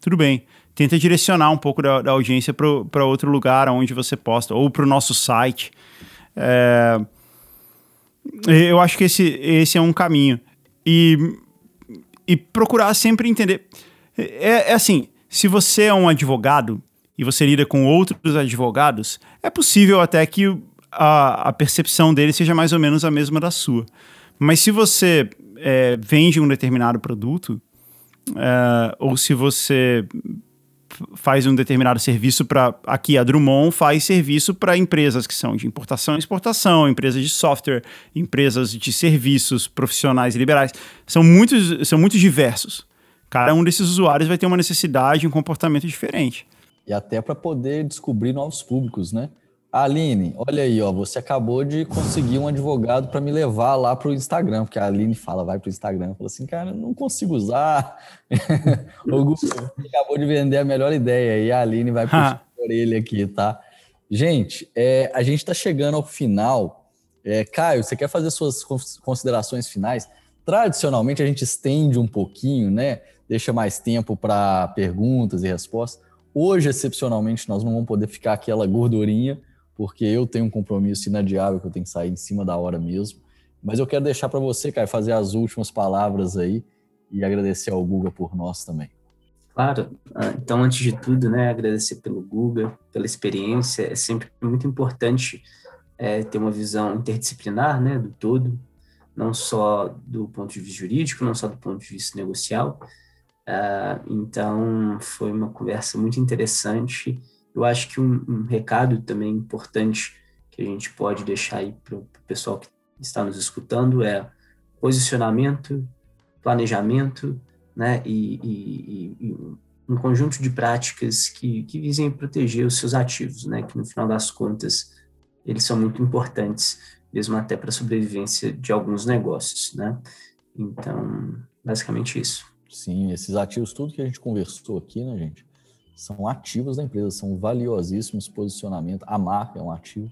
Tudo bem. Tenta direcionar um pouco da, da audiência para outro lugar onde você posta, ou para o nosso site. É, eu acho que esse, esse é um caminho. E, e procurar sempre entender. É, é assim: se você é um advogado e você lida com outros advogados, é possível até que a, a percepção dele seja mais ou menos a mesma da sua. Mas se você é, vende um determinado produto, é, ou se você faz um determinado serviço para. Aqui, a Drummond faz serviço para empresas que são de importação e exportação, empresas de software, empresas de serviços profissionais e liberais. São muitos, são muito diversos. Cada um desses usuários vai ter uma necessidade, um comportamento diferente.
E até para poder descobrir novos públicos, né? Aline, olha aí, ó, você acabou de conseguir um advogado para me levar lá para o Instagram, porque a Aline fala, vai para o Instagram, fala assim, cara, não consigo usar. o Google acabou de vender a melhor ideia e a Aline vai puxar a orelha aqui, tá? Gente, é, a gente está chegando ao final. É, Caio, você quer fazer suas considerações finais? Tradicionalmente a gente estende um pouquinho, né? Deixa mais tempo para perguntas e respostas. Hoje, excepcionalmente, nós não vamos poder ficar aquela gordurinha porque eu tenho um compromisso inadiável que eu tenho que sair em cima da hora mesmo. Mas eu quero deixar para você, Caio, fazer as últimas palavras aí e agradecer ao Guga por nós também.
Claro. Ah, então, antes de tudo, né, agradecer pelo Guga, pela experiência. É sempre muito importante é, ter uma visão interdisciplinar, né, do todo, não só do ponto de vista jurídico, não só do ponto de vista negocial. Uh, então, foi uma conversa muito interessante eu acho que um, um recado também importante que a gente pode deixar aí para o pessoal que está nos escutando é posicionamento, planejamento, né, e, e, e, um conjunto de práticas que, que visem proteger os seus ativos, né, que no final das contas eles são muito importantes, mesmo até para a sobrevivência de alguns negócios, né? Então, basicamente isso.
Sim, esses ativos, tudo que a gente conversou aqui, né, gente, são ativos da empresa, são valiosíssimos posicionamento. A marca é um ativo.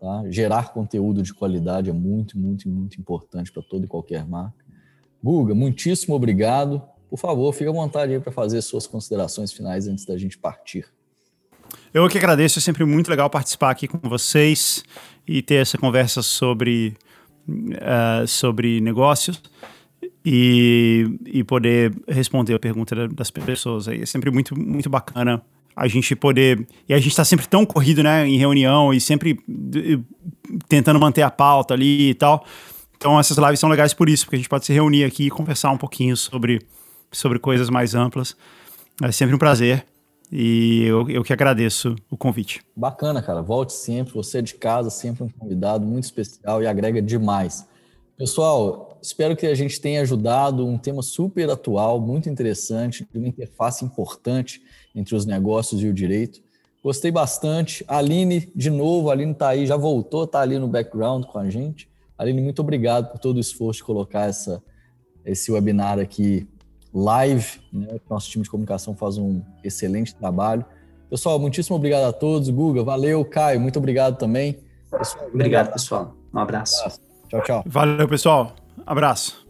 Tá? Gerar conteúdo de qualidade é muito, muito, muito importante para toda e qualquer marca. Guga, muitíssimo obrigado. Por favor, fique à vontade aí para fazer suas considerações finais antes da gente partir.
Eu que agradeço, é sempre muito legal participar aqui com vocês e ter essa conversa sobre, uh, sobre negócios e, e poder responder a pergunta das pessoas aí. É sempre muito, muito bacana a gente poder. E a gente está sempre tão corrido, né, em reunião e sempre tentando manter a pauta ali e tal. Então essas lives são legais por isso, porque a gente pode se reunir aqui e conversar um pouquinho sobre, sobre coisas mais amplas. É sempre um prazer. E eu, eu que agradeço o convite.
Bacana, cara. Volte sempre. Você é de casa, sempre um convidado muito especial e agrega demais. Pessoal, espero que a gente tenha ajudado um tema super atual, muito interessante, de uma interface importante entre os negócios e o direito. Gostei bastante. Aline, de novo, a Aline está aí, já voltou, está ali no background com a gente. Aline, muito obrigado por todo o esforço de colocar essa, esse webinar aqui live. Né? Nosso time de comunicação faz um excelente trabalho. Pessoal, muitíssimo obrigado a todos. Guga, valeu. Caio, muito obrigado também.
Pessoal, obrigado, pessoal. Um abraço.
Tchau, tchau.
Valeu, pessoal. Abraço.